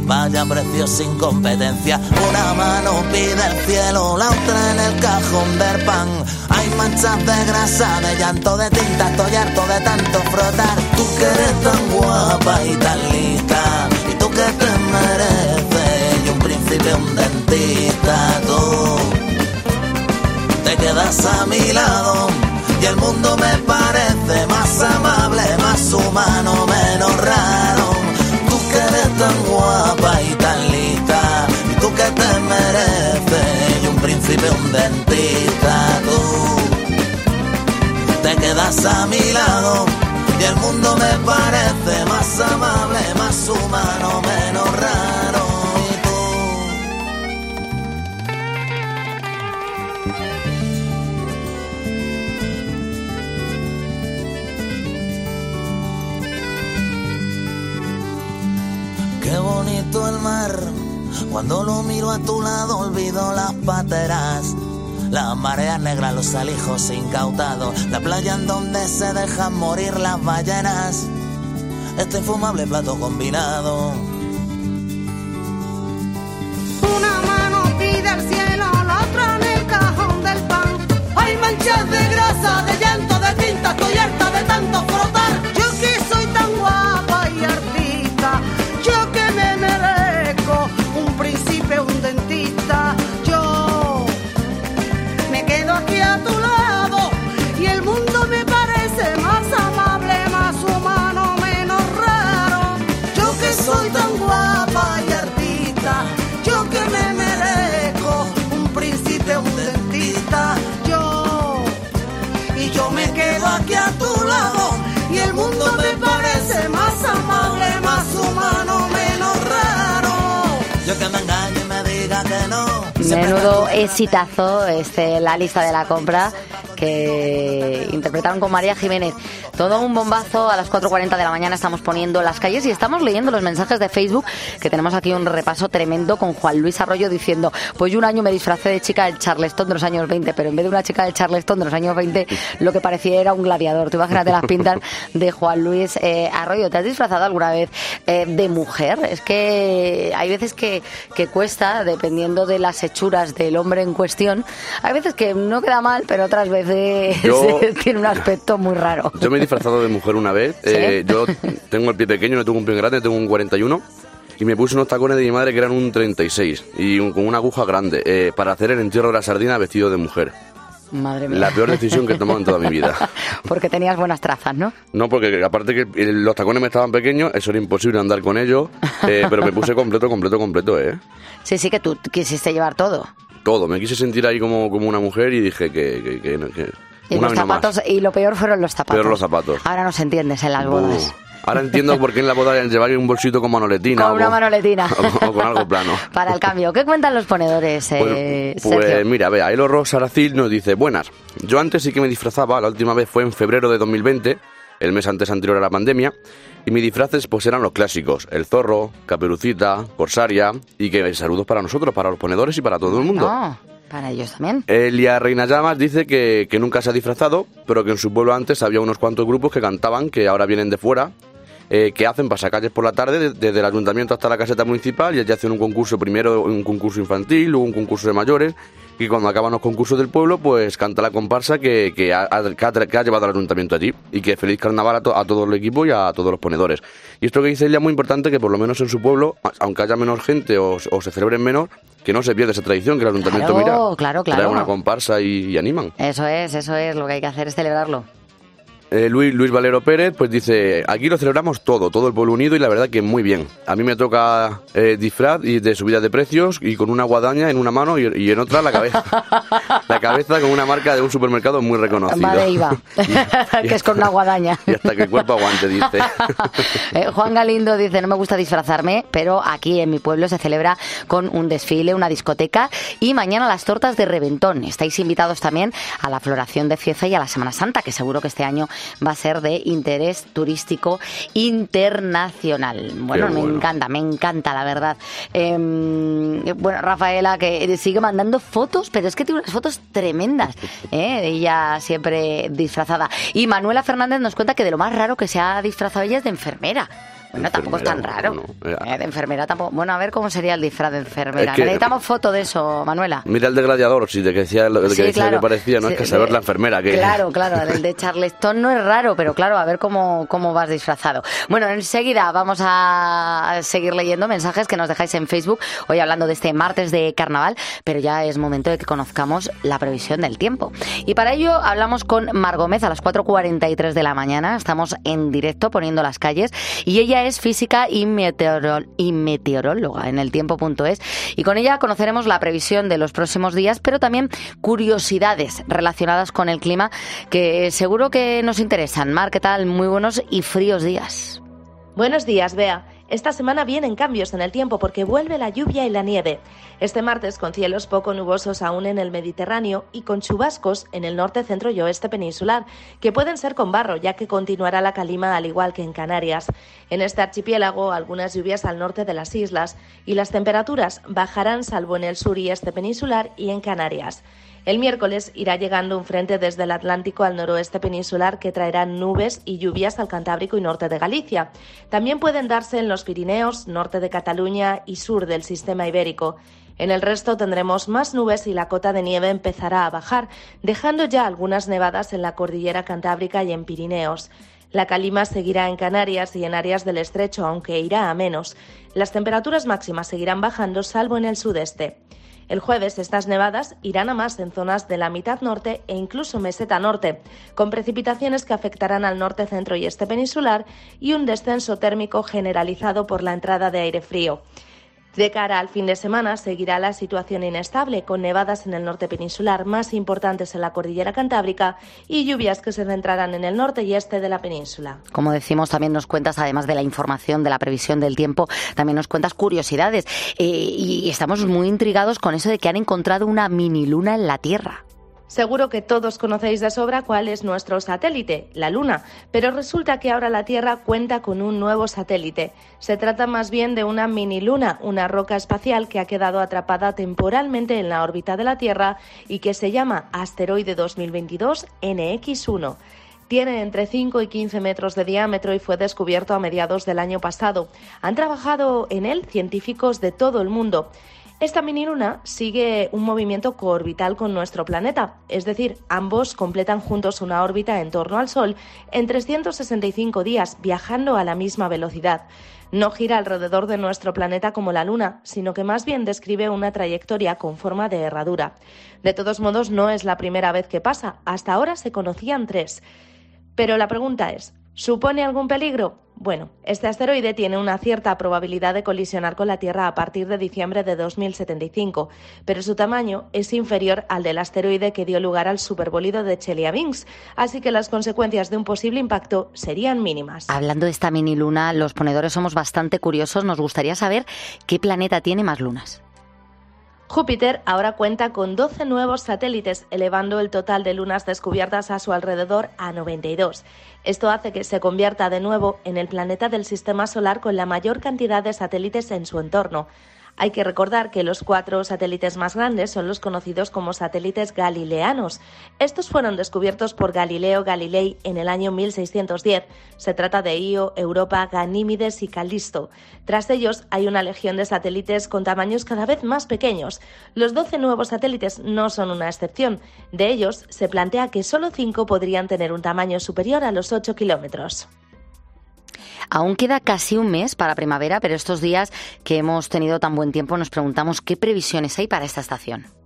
Vaya precio sin competencia. Una mano pide el cielo, la otra en el cajón del pan. Hay manchas de grasa, de llanto, de tinta. Estoy harto de tanto frotar. Tú que eres tan guapa y tan lista. Y tú que te mereces. Y un príncipe, un dentista. Tú te quedas a mi lado. Y el mundo me parece más amable, más humano, menos raro. Tú que eres tan guapa y tan lista, y tú que te mereces, y un príncipe, un dentista, tú te quedas a mi lado, y el mundo me parece más amable, más humano, menos raro. Qué bonito el mar. Cuando lo miro a tu lado olvido las pateras. Las mareas negras, los alijos incautados. La playa en donde se dejan morir las ballenas. Este infumable plato combinado. Una mano pide al cielo, la otra en el cajón del pan. Hay manchas de Menudo exitazo, este, la lista de la compra, que interpretaron con María Jiménez. Todo un bombazo a las 4.40 de la mañana estamos poniendo las calles y estamos leyendo los mensajes de Facebook que tenemos aquí un repaso tremendo con Juan Luis Arroyo diciendo, pues yo un año me disfracé de chica del Charleston de los años 20, pero en vez de una chica del Charleston de los años 20, lo que parecía era un gladiador. Tú imagínate las pintas de Juan Luis eh, Arroyo. ¿Te has disfrazado alguna vez eh, de mujer? Es que hay veces que, que cuesta, dependiendo de las hechuras del hombre en cuestión, hay veces que no queda mal, pero otras veces Yo- tiene un aspecto muy raro. Yo me he disfrazado de mujer una vez. Eh, yo tengo el pie pequeño, no tengo un pie grande, tengo un 41. Y me puse unos tacones de mi madre que eran un 36 y un- con una aguja grande eh, para hacer el entierro de la sardina vestido de mujer. Madre mía. La peor decisión que he tomado en toda mi vida. Porque tenías buenas trazas, ¿no? No, porque aparte que eh, los tacones me estaban pequeños, eso era imposible andar con ellos, eh, pero me puse completo, completo, completo, ¿eh? Sí, sí, que tú quisiste llevar todo. Todo, me quise sentir ahí como, como una mujer y dije que, que, que- que- Y una los más. zapatos, y lo peor fueron los zapatos. Peor los zapatos. Ahora nos entiendes en las bodas. Ahora entiendo por qué en la boda llevar un bolsito con manoletina Con una manoletina. o con algo plano. Para el cambio. ¿Qué cuentan los ponedores, eh, Pues, pues mira, vea, Elo Ross Aracil nos dice, buenas, yo antes sí que me disfrazaba, la última vez fue en febrero de 2020, el mes antes anterior a la pandemia, y mis disfraces pues eran los clásicos, el zorro, caperucita, corsaria, y que saludos para nosotros, para los ponedores y para todo el mundo. No, para ellos también. Elia Reina Llamas dice que, que nunca se ha disfrazado, pero que en su pueblo antes había unos cuantos grupos que cantaban, que ahora vienen de fuera, eh, que hacen pasacalles por la tarde de- desde el ayuntamiento hasta la caseta municipal y allí hacen un concurso, primero un concurso infantil, luego un concurso de mayores, y cuando acaban los concursos del pueblo, pues canta la comparsa que, que ha, que ha tra- que ha llevado al ayuntamiento allí, y que feliz carnaval a, to- a todo el equipo y a todos los ponedores. Y esto que dice ella es muy importante, que por lo menos en su pueblo, aunque haya menos gente o, o se celebren menos, que no se pierda esa tradición, que el ayuntamiento Claro, mira, claro, trae claro. una comparsa y- y animan. Eso es, eso es. Lo que hay que hacer es celebrarlo. Eh, Luis, Luis Valero Pérez pues dice, aquí lo celebramos todo, todo el pueblo unido y la verdad que muy bien. A mí me toca eh, disfraz y de subida de precios y con una guadaña en una mano y, y en otra la cabeza. la cabeza con una marca de un supermercado muy reconocido. Va de IVA, que es con una guadaña. Y hasta que el cuerpo aguante, dice. Eh, Juan Galindo dice, no me gusta disfrazarme, pero aquí en mi pueblo se celebra con un desfile, una discoteca y mañana las tortas de reventón. Estáis invitados también a la floración de Cieza y a la Semana Santa, que seguro que este año va a ser de interés turístico internacional. Bueno, me encanta, me encanta, la verdad. Em, bueno, Rafaela, que sigue mandando fotos, pero es que tiene unas fotos tremendas. ¿eh? Ella siempre disfrazada. Y Manuela Fernández nos cuenta que de lo más raro que se ha disfrazado ella es de enfermera. Bueno, tampoco es tan raro. Eh, de enfermera tampoco. Bueno, a ver cómo sería el disfraz de enfermera. Es que- Necesitamos foto de eso, Manuela. Mira el de gladiador, si te que decía lo que, Sí, decía claro. que parecía, no Sí, es que saber de- la enfermera que Claro, claro, el de Charleston no es raro, pero claro, a ver cómo, cómo vas disfrazado. Bueno, enseguida vamos a seguir leyendo mensajes que nos dejáis en Facebook, hoy hablando de este martes de carnaval, pero ya es momento de que conozcamos la previsión del tiempo. Y para ello hablamos con Mar Gómez a las 4.43 de la mañana, estamos en directo poniendo las calles, y ella es física y, y meteoróloga en el tiempo.es, y con ella conoceremos la previsión de los próximos días, pero también curiosidades relacionadas con el clima que seguro que nos interesan. Mar, ¿qué tal? Muy buenos y fríos días. Buenos días, Bea. Esta semana vienen cambios en el tiempo porque vuelve la lluvia y la nieve. Este martes con cielos poco nubosos aún en el Mediterráneo y con chubascos en el norte, centro y oeste peninsular, que pueden ser con barro ya que continuará la calima al igual que en Canarias. En este archipiélago algunas lluvias al norte de las islas y las temperaturas bajarán salvo en el sur y este peninsular y en Canarias. El miércoles irá llegando un frente desde el Atlántico al noroeste peninsular que traerá nubes y lluvias al Cantábrico y norte de Galicia. También pueden darse en los Pirineos, norte de Cataluña y sur del sistema ibérico. En el resto tendremos más nubes y la cota de nieve empezará a bajar, dejando ya algunas nevadas en la cordillera Cantábrica y en Pirineos. La calima seguirá en Canarias y en áreas del estrecho, aunque irá a menos. Las temperaturas máximas seguirán bajando, salvo en el sudeste. El jueves estas nevadas irán a más en zonas de la mitad norte e incluso meseta norte, con precipitaciones que afectarán al norte, centro y este peninsular y un descenso térmico generalizado por la entrada de aire frío. De cara al fin de semana seguirá la situación inestable, con nevadas en el norte peninsular más importantes en la cordillera cantábrica y lluvias que se centrarán en el norte y este de la península. Como decimos, también nos cuentas, además de la información de la previsión del tiempo, también nos cuentas curiosidades. Eh, y estamos muy intrigados con eso de que han encontrado una mini luna en la Tierra. Seguro que todos conocéis de sobra cuál es nuestro satélite, la Luna, pero resulta que ahora la Tierra cuenta con un nuevo satélite. Se trata más bien de una mini luna, una roca espacial que ha quedado atrapada temporalmente en la órbita de la Tierra y que se llama Asteroide 2022 NX1. Tiene entre 5 y 15 metros de diámetro y fue descubierto a mediados del año pasado. Han trabajado en él científicos de todo el mundo. Esta mini luna sigue un movimiento coorbital con nuestro planeta, es decir, ambos completan juntos una órbita en torno al Sol en 365 días, viajando a la misma velocidad. No gira alrededor de nuestro planeta como la Luna, sino que más bien describe una trayectoria con forma de herradura. De todos modos, no es la primera vez que pasa, hasta ahora se conocían tres. Pero la pregunta es, ¿supone algún peligro? Bueno, este asteroide tiene una cierta probabilidad de colisionar con la Tierra a partir de diciembre de 2075, pero su tamaño es inferior al del asteroide que dio lugar al superbólido de Chelyabinsk, así que las consecuencias de un posible impacto serían mínimas. Hablando de esta mini luna, los ponedores somos bastante curiosos. Nos gustaría saber qué planeta tiene más lunas. Júpiter ahora cuenta con 12 nuevos satélites, elevando el total de lunas descubiertas a su alrededor a 92. Esto hace que se convierta de nuevo en el planeta del sistema solar con la mayor cantidad de satélites en su entorno. Hay que recordar que los cuatro satélites más grandes son los conocidos como satélites galileanos. Estos fueron descubiertos por Galileo Galilei en el año 1610. Se trata de Io, Europa, Ganímides y Calisto. Tras ellos hay una legión de satélites con tamaños cada vez más pequeños. Los 12 nuevos satélites no son una excepción. De ellos se plantea que solo cinco podrían tener un tamaño superior a los 8 kilómetros. Aún queda casi un mes para primavera, pero estos días que hemos tenido tan buen tiempo nos preguntamos qué previsiones hay para esta estación.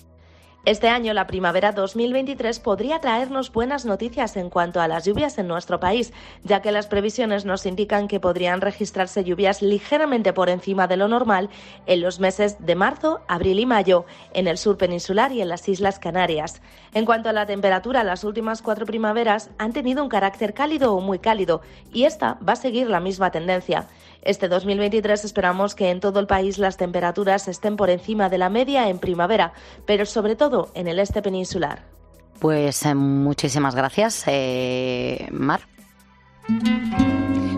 Este año, la primavera 2023 podría traernos buenas noticias en cuanto a las lluvias en nuestro país, ya que las previsiones nos indican que podrían registrarse lluvias ligeramente por encima de lo normal en los meses de marzo, abril y mayo, en el sur peninsular y en las Islas Canarias. En cuanto a la temperatura, las últimas cuatro primaveras han tenido un carácter cálido o muy cálido, y esta va a seguir la misma tendencia. Este 2023 esperamos que en todo el país las temperaturas estén por encima de la media en primavera, pero sobre todo en el este peninsular. Pues eh, muchísimas gracias, eh, Mar.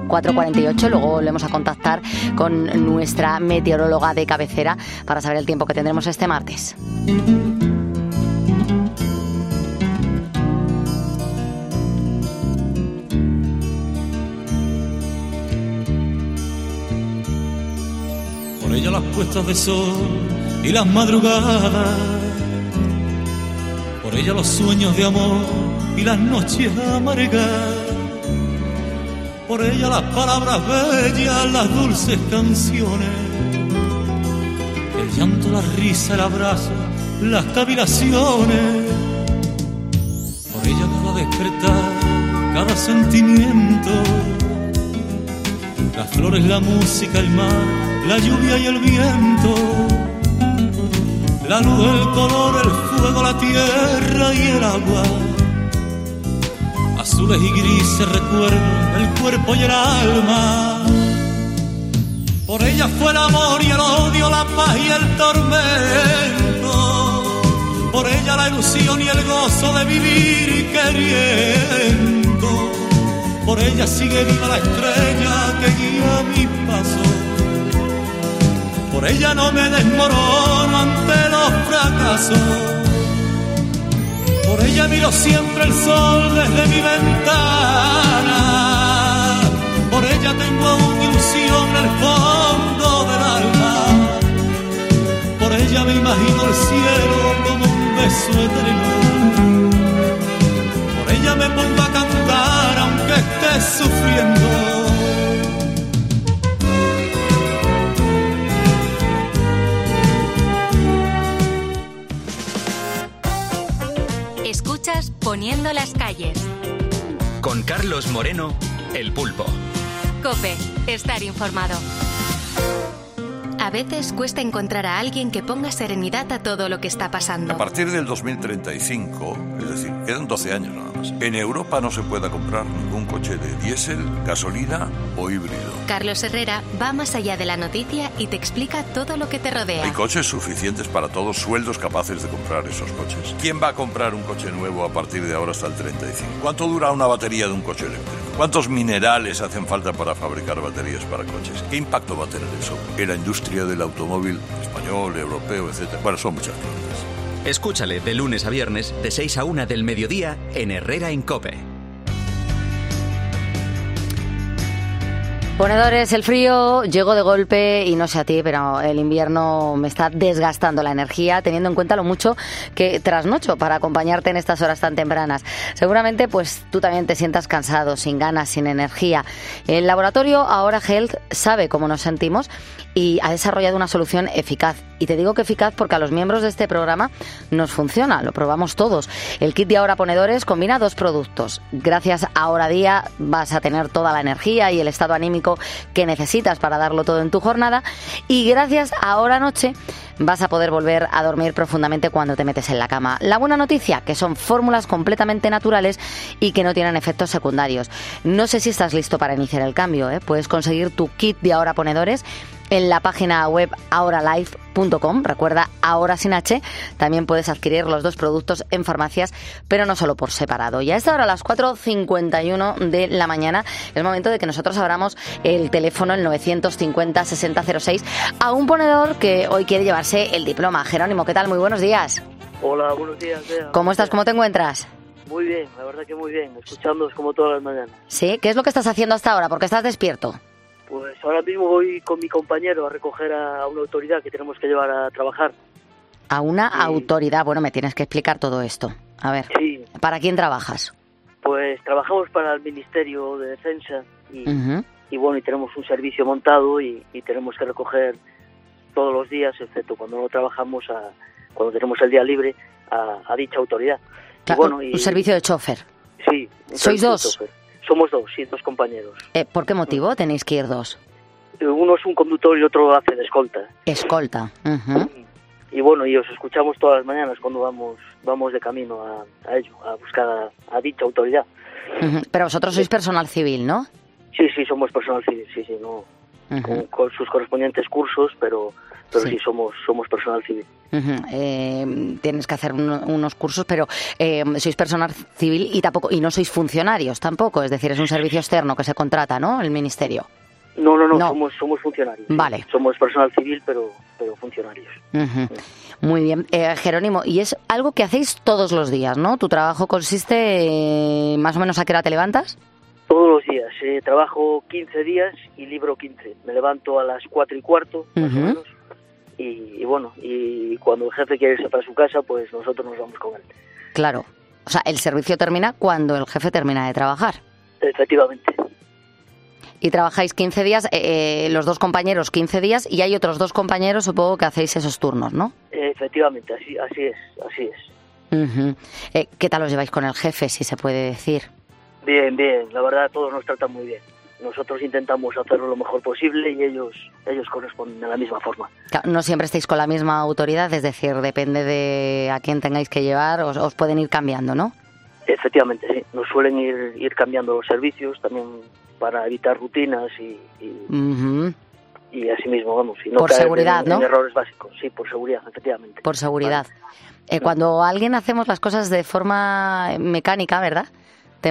4.48, luego volvemos a contactar con nuestra meteoróloga de cabecera para saber el tiempo que tendremos este martes. Las puestas de sol y las madrugadas. Por ella los sueños de amor y las noches amargas. Por ella las palabras bellas, las dulces canciones. El llanto, la risa, el abrazo, las cavilaciones. Por ella cada despertar, cada sentimiento. Las flores, la música, el mar, la lluvia y el viento. La luz, el color, el fuego, la tierra y el agua. Azules y grises recuerdan el cuerpo y el alma. Por ella fue el amor y el odio, la paz y el tormento. Por ella la ilusión y el gozo de vivir queriendo. Por ella sigue viva la estrella que guía mi paso. Por ella no me desmorono ante los fracasos. Por ella miro siempre el sol desde mi ventana. Por ella tengo aún ilusión en el fondo del alma. Por ella me imagino el cielo como un beso eterno. Sufriendo. Escuchas Poniendo las calles. Con Carlos Moreno, El Pulpo. Cope, estar informado. veces cuesta encontrar a alguien que ponga serenidad a todo lo que está pasando. A partir del 2035, es decir, quedan 12 años nada en Europa no se pueda comprar ningún coche de diésel, gasolina o híbrido. Carlos Herrera va más allá de la noticia y te explica todo lo que te rodea. Hay coches suficientes para todos, sueldos capaces de comprar esos coches. ¿Quién va a comprar un coche nuevo a partir de ahora hasta el 35? ¿Cuánto dura una batería de un coche eléctrico? ¿Cuántos minerales hacen falta para fabricar baterías para coches? ¿Qué impacto va a tener eso en la industria del automóvil español, europeo, etcétera? Bueno, son muchas preguntas. Escúchale de lunes a viernes de 6 a 1 del mediodía en Herrera en Cope. Ponedores, el frío llegó de golpe y no sé a ti, pero el invierno me está desgastando la energía, teniendo en cuenta lo mucho que trasnocho para acompañarte en estas horas tan tempranas. Seguramente, pues tú también te sientas cansado, sin ganas, sin energía. El laboratorio Ahora Health sabe cómo nos sentimos y ha desarrollado una solución eficaz. Y te digo que eficaz porque a los miembros de este programa nos funciona, lo probamos todos. El kit de Ahora Ponedores combina dos productos. Gracias a Ahora Día vas a tener toda la energía y el estado anímico que necesitas para darlo todo en tu jornada. Y gracias a Ahora Noche vas a poder volver a dormir profundamente cuando te metes en la cama. La buena noticia, que son fórmulas completamente naturales y que no tienen efectos secundarios. No sé si estás listo para iniciar el cambio. ¿eh? Puedes conseguir tu kit de Ahora Ponedores en la página web ahoralife.com. Recuerda, ahora sin H. También puedes adquirir los dos productos en farmacias, pero no solo por separado. Y a esta hora, a las 4.51 de la mañana, es momento de que nosotros abramos el teléfono, el 950-6006, a un ponedor que hoy quiere llevarse el diploma. Jerónimo, ¿qué tal? Muy buenos días. Hola, buenos días. ¿Cómo estás? ¿Cómo te encuentras? Muy bien, la verdad que muy bien, escuchándoos como todas las mañanas. ¿Sí? ¿Qué es lo que estás haciendo hasta ahora? Porque estás despierto. Pues ahora mismo voy con mi compañero a recoger a una autoridad que tenemos que llevar a trabajar. A una autoridad. Bueno, me tienes que explicar todo esto. A ver, Sí, ¿para quién trabajas? pues trabajamos para el Ministerio de Defensa y, bueno, y tenemos un servicio montado y, y tenemos que recoger todos los días, excepto cuando no trabajamos, a, cuando tenemos el día libre, a, a dicha autoridad. Y Claro, bueno, un servicio de chofer. Sí. un ¿Sois de dos? chofer. Somos dos, sí, dos compañeros. Eh, ¿Por qué motivo tenéis que ir dos? Uno es un conductor y otro hace de escolta. Escolta. Y bueno, y os escuchamos todas las mañanas cuando vamos vamos de camino a, a ello, a buscar a, a dicha autoridad. Pero vosotros sois personal civil, ¿no? Sí, sí, somos personal civil, sí, sí, no con, con sus correspondientes cursos, pero pero sí, somos somos personal civil. Ujú. Eh, tienes que hacer uno- unos cursos, pero eh, sois personal civil y tampoco y no sois funcionarios tampoco. Es decir, es un servicio externo que se contrata, ¿no? El ministerio. No, no, no, No. somos somos funcionarios. sí. Vale. Somos personal civil, pero pero funcionarios. Ujú. Muy bien. Eh, Jerónimo, y es algo que hacéis todos los días, ¿no? Tu trabajo consiste eh, más o menos a qué hora te levantas. Todos los días. eh, trabajo 15 días y libro 15. Me levanto a las 4 y cuarto, más o menos. Y, y bueno, y cuando el jefe quiere irse para su casa, pues nosotros nos vamos con él. Claro. O sea, el servicio termina cuando el jefe termina de trabajar. Efectivamente. Y trabajáis 15 días, eh, eh, los dos compañeros 15 días, y hay otros dos compañeros, supongo que hacéis esos turnos, ¿no? Efectivamente, así, así es, así es. Eh, ¿Qué tal os lleváis con el jefe, si se puede decir? Bien, bien, la verdad todos nos tratan muy bien. Nosotros intentamos hacerlo lo mejor posible y ellos ellos corresponden de la misma forma. No siempre estáis con la misma autoridad, es decir, depende de a quién tengáis que llevar, os, os pueden ir cambiando, ¿no? Efectivamente, sí, nos suelen ir, ir cambiando los servicios también para evitar rutinas y, y, Ujú. y así mismo, vamos. Y no Por caer seguridad, en, ¿no? en errores básicos, sí, por seguridad, efectivamente. Por seguridad. Eh, cuando alguien hacemos las cosas de forma mecánica, ¿verdad?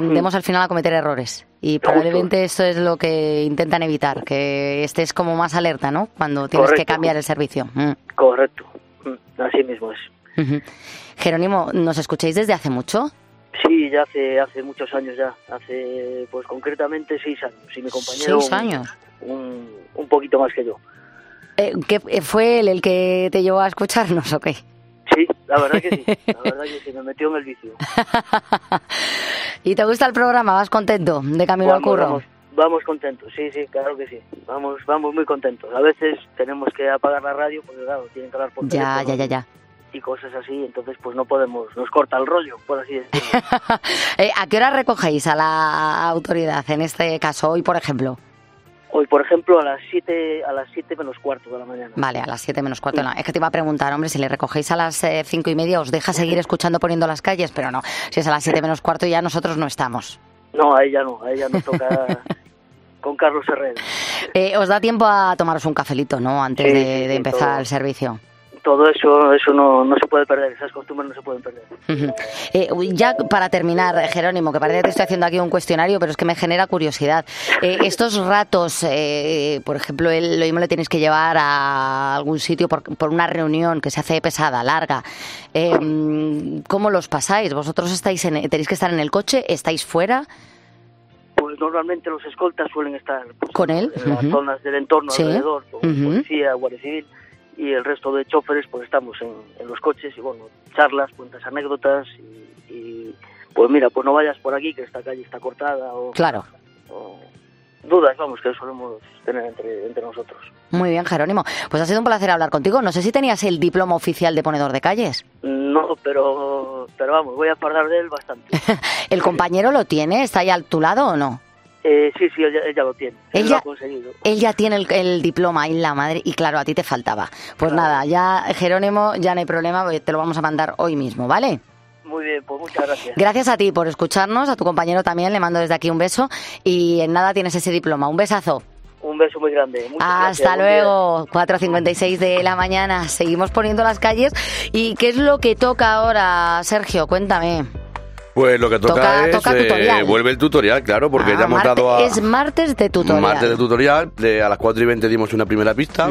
Tendemos al final a cometer errores. Y probablemente esto es lo que intentan evitar, que estés como más alerta, ¿no? Cuando tienes que cambiar el servicio. Mm. Correcto, Mm, así mismo es. Jerónimo, ¿nos escucháis desde hace mucho? Sí, ya hace hace muchos años ya, hace pues concretamente seis años. Y mi compañero ¿Seis años? Un, un poquito más que yo. Eh, ¿qué- eh, ¿Fue él el que te llevó a escucharnos o qué? Sí, la verdad que sí, la verdad que sí, me metió en el vicio. ¿Y te gusta el programa? ¿Vas contento de camino al Vamos, curro? Vamos, vamos contentos, sí, sí, claro que sí. Vamos, vamos muy contentos. A veces tenemos que apagar la radio porque claro, tienen que hablar por Ya, teléfono ya, ya, ya. y cosas así, entonces pues no podemos, nos corta el rollo, por así decirlo. Eh, ¿A qué hora recogéis a la autoridad en este caso, hoy por ejemplo? Hoy, por ejemplo, a las 7 a las siete menos cuarto de la mañana. Vale, a las 7 menos cuarto. no. Es que te iba a preguntar, hombre, si le recogéis a las eh, cinco y media, ¿os deja seguir escuchando poniendo las calles? Pero no, si es a las 7 menos cuarto ya nosotros no estamos. No, a ella no, a ella nos toca con Carlos Herrera. Eh, ¿Os da tiempo a tomaros un cafelito, no? Antes Sí, de, sí, de sí, empezar todo. el servicio. Todo eso eso no, no se puede perder, esas costumbres no se pueden perder. Eh, ya para terminar, Jerónimo, que parece que te estoy haciendo aquí un cuestionario, pero es que me genera curiosidad. Eh, estos ratos, eh, por ejemplo, el- lo mismo le tienes que llevar a algún sitio por, por una reunión que se hace pesada, larga. Eh, ¿Cómo los pasáis? ¿Vosotros estáis en- tenéis que estar en el coche? ¿Estáis fuera Pues normalmente los escoltas suelen estar pues, con él? en las zonas del entorno Sí. alrededor, policía, guardia civil, y el resto de choferes pues estamos en, en los coches y bueno, charlas, cuentas anécdotas y, y, pues mira, pues no vayas por aquí que esta calle está cortada o, Claro. o dudas, vamos, que solemos tener entre, entre nosotros. Muy bien, Jerónimo. Pues ha sido un placer hablar contigo. No sé si tenías el diploma oficial de ponedor de calles. No, pero, pero vamos, voy a acordar de él bastante. ¿El compañero lo tiene? ¿Está ahí a tu lado o no? Eh, sí, sí, ella, ella lo tiene, él lo Ella- ha conseguido. Él ya tiene el, el diploma y la madre, y claro, a ti te faltaba. Pues nada, ya Jerónimo, ya no hay problema, te lo vamos a mandar hoy mismo, ¿vale? Muy bien, pues muchas gracias. Gracias a ti por escucharnos, a tu compañero también, le mando desde aquí un beso y en nada tienes ese diploma. Un besazo. Un beso muy grande. Muchas gracias, Hasta día. luego, 4.56 de la mañana. Seguimos poniendo las calles. ¿Y qué es lo que toca ahora, Sergio? Cuéntame. Pues lo que toca, Toca- es. toca eh, vuelve el tutorial, claro, porque Ah, ya hemos dado a. Es martes de tutorial. Martes de tutorial, de- a las 4 y 20 dimos una primera pista.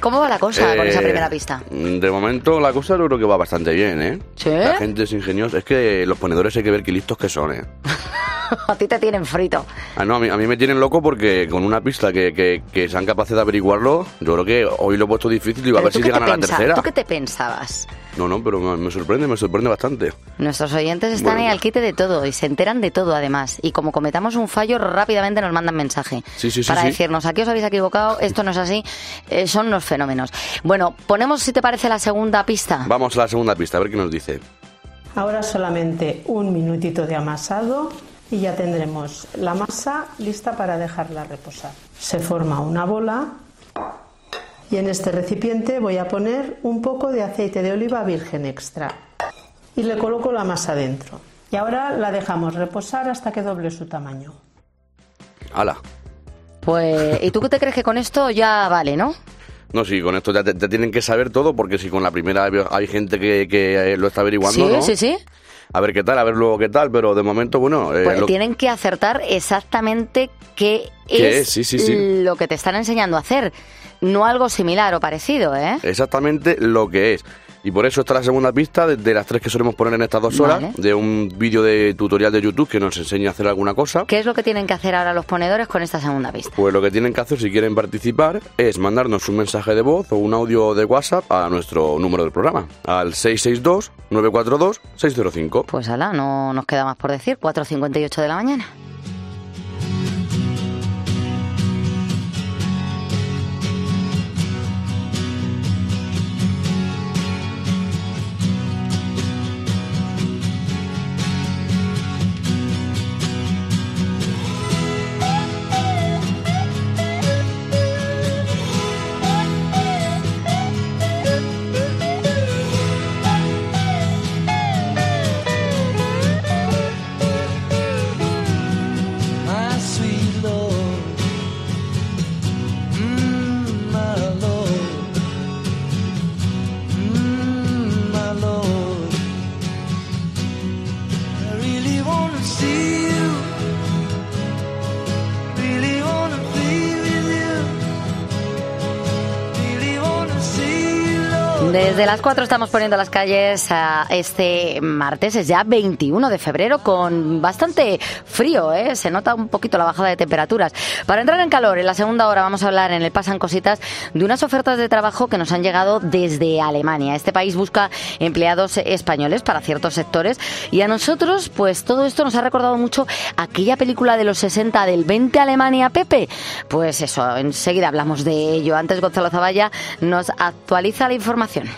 ¿Cómo va la cosa con esa Eh, primera pista? De momento la cosa yo creo que va bastante bien, ¿eh? ¿Sí? La gente es ingeniosa. Es que los ponedores hay que ver qué listos que son, ¿eh? a ti te tienen frito. Ah, no, a mí, a mí me tienen loco porque con una pista que, que, que sean capaces de averiguarlo, yo creo que hoy lo he puesto difícil y va a ver ¿tú si llegan a la tercera. ¿Tú qué te pensabas? No, no, pero me, me sorprende, me sorprende bastante. Nuestros oyentes están Bueno, ahí al quite de todo y se enteran de todo además. Y como cometamos un fallo, rápidamente nos mandan mensaje. Sí, sí, sí, para sí. decirnos, aquí os habéis equivocado, esto no es así, eh, son unos fenómenos. Bueno, ponemos si te parece la segunda pista. Vamos a la segunda pista, a ver qué nos dice. Ahora solamente un minutito de amasado y ya tendremos la masa lista para dejarla reposar. Se forma una bola y en este recipiente voy a poner un poco de aceite de oliva virgen extra y le coloco la masa dentro. Y ahora la dejamos reposar hasta que doble su tamaño. ¡Hala! Pues, ¿y tú qué te crees que con esto ya vale, no? No, sí, con esto ya te, te tienen que saber todo porque si con la primera hay gente que, que, eh, lo está averiguando, sí, ¿no? sí, sí. A ver qué tal, a ver luego qué tal, pero de momento, bueno... eh, Pues lo- tienen que acertar exactamente qué, ¿Qué es, es? Sí, sí, sí. lo que te están enseñando a hacer. No algo similar o parecido, ¿eh? exactamente lo que es. Y por eso está la segunda pista de, de las tres que solemos poner en estas dos horas, Vale. de un vídeo de tutorial de YouTube que nos enseña a hacer alguna cosa. ¿Qué es lo que tienen que hacer ahora los ponedores con esta segunda pista? Pues lo que tienen que hacer si quieren participar es mandarnos un mensaje de voz o un audio de WhatsApp a nuestro número del programa, al 662-942-605. Pues ala, no nos queda más por decir, 4.58 de la mañana. Las 4 estamos poniendo las calles a este martes, es ya 21 de febrero, con bastante frío, ¿eh? se nota un poquito la bajada de temperaturas. Para entrar en calor, en la segunda hora vamos a hablar en el Pasan Cositas de unas ofertas de trabajo que nos han llegado desde Alemania. Este país busca empleados españoles para ciertos sectores y a nosotros, pues todo esto nos ha recordado mucho aquella película de los 60 del 20 Alemania, Pepe. Pues eso, enseguida hablamos de ello. Antes Gonzalo Zavalla nos actualiza la información.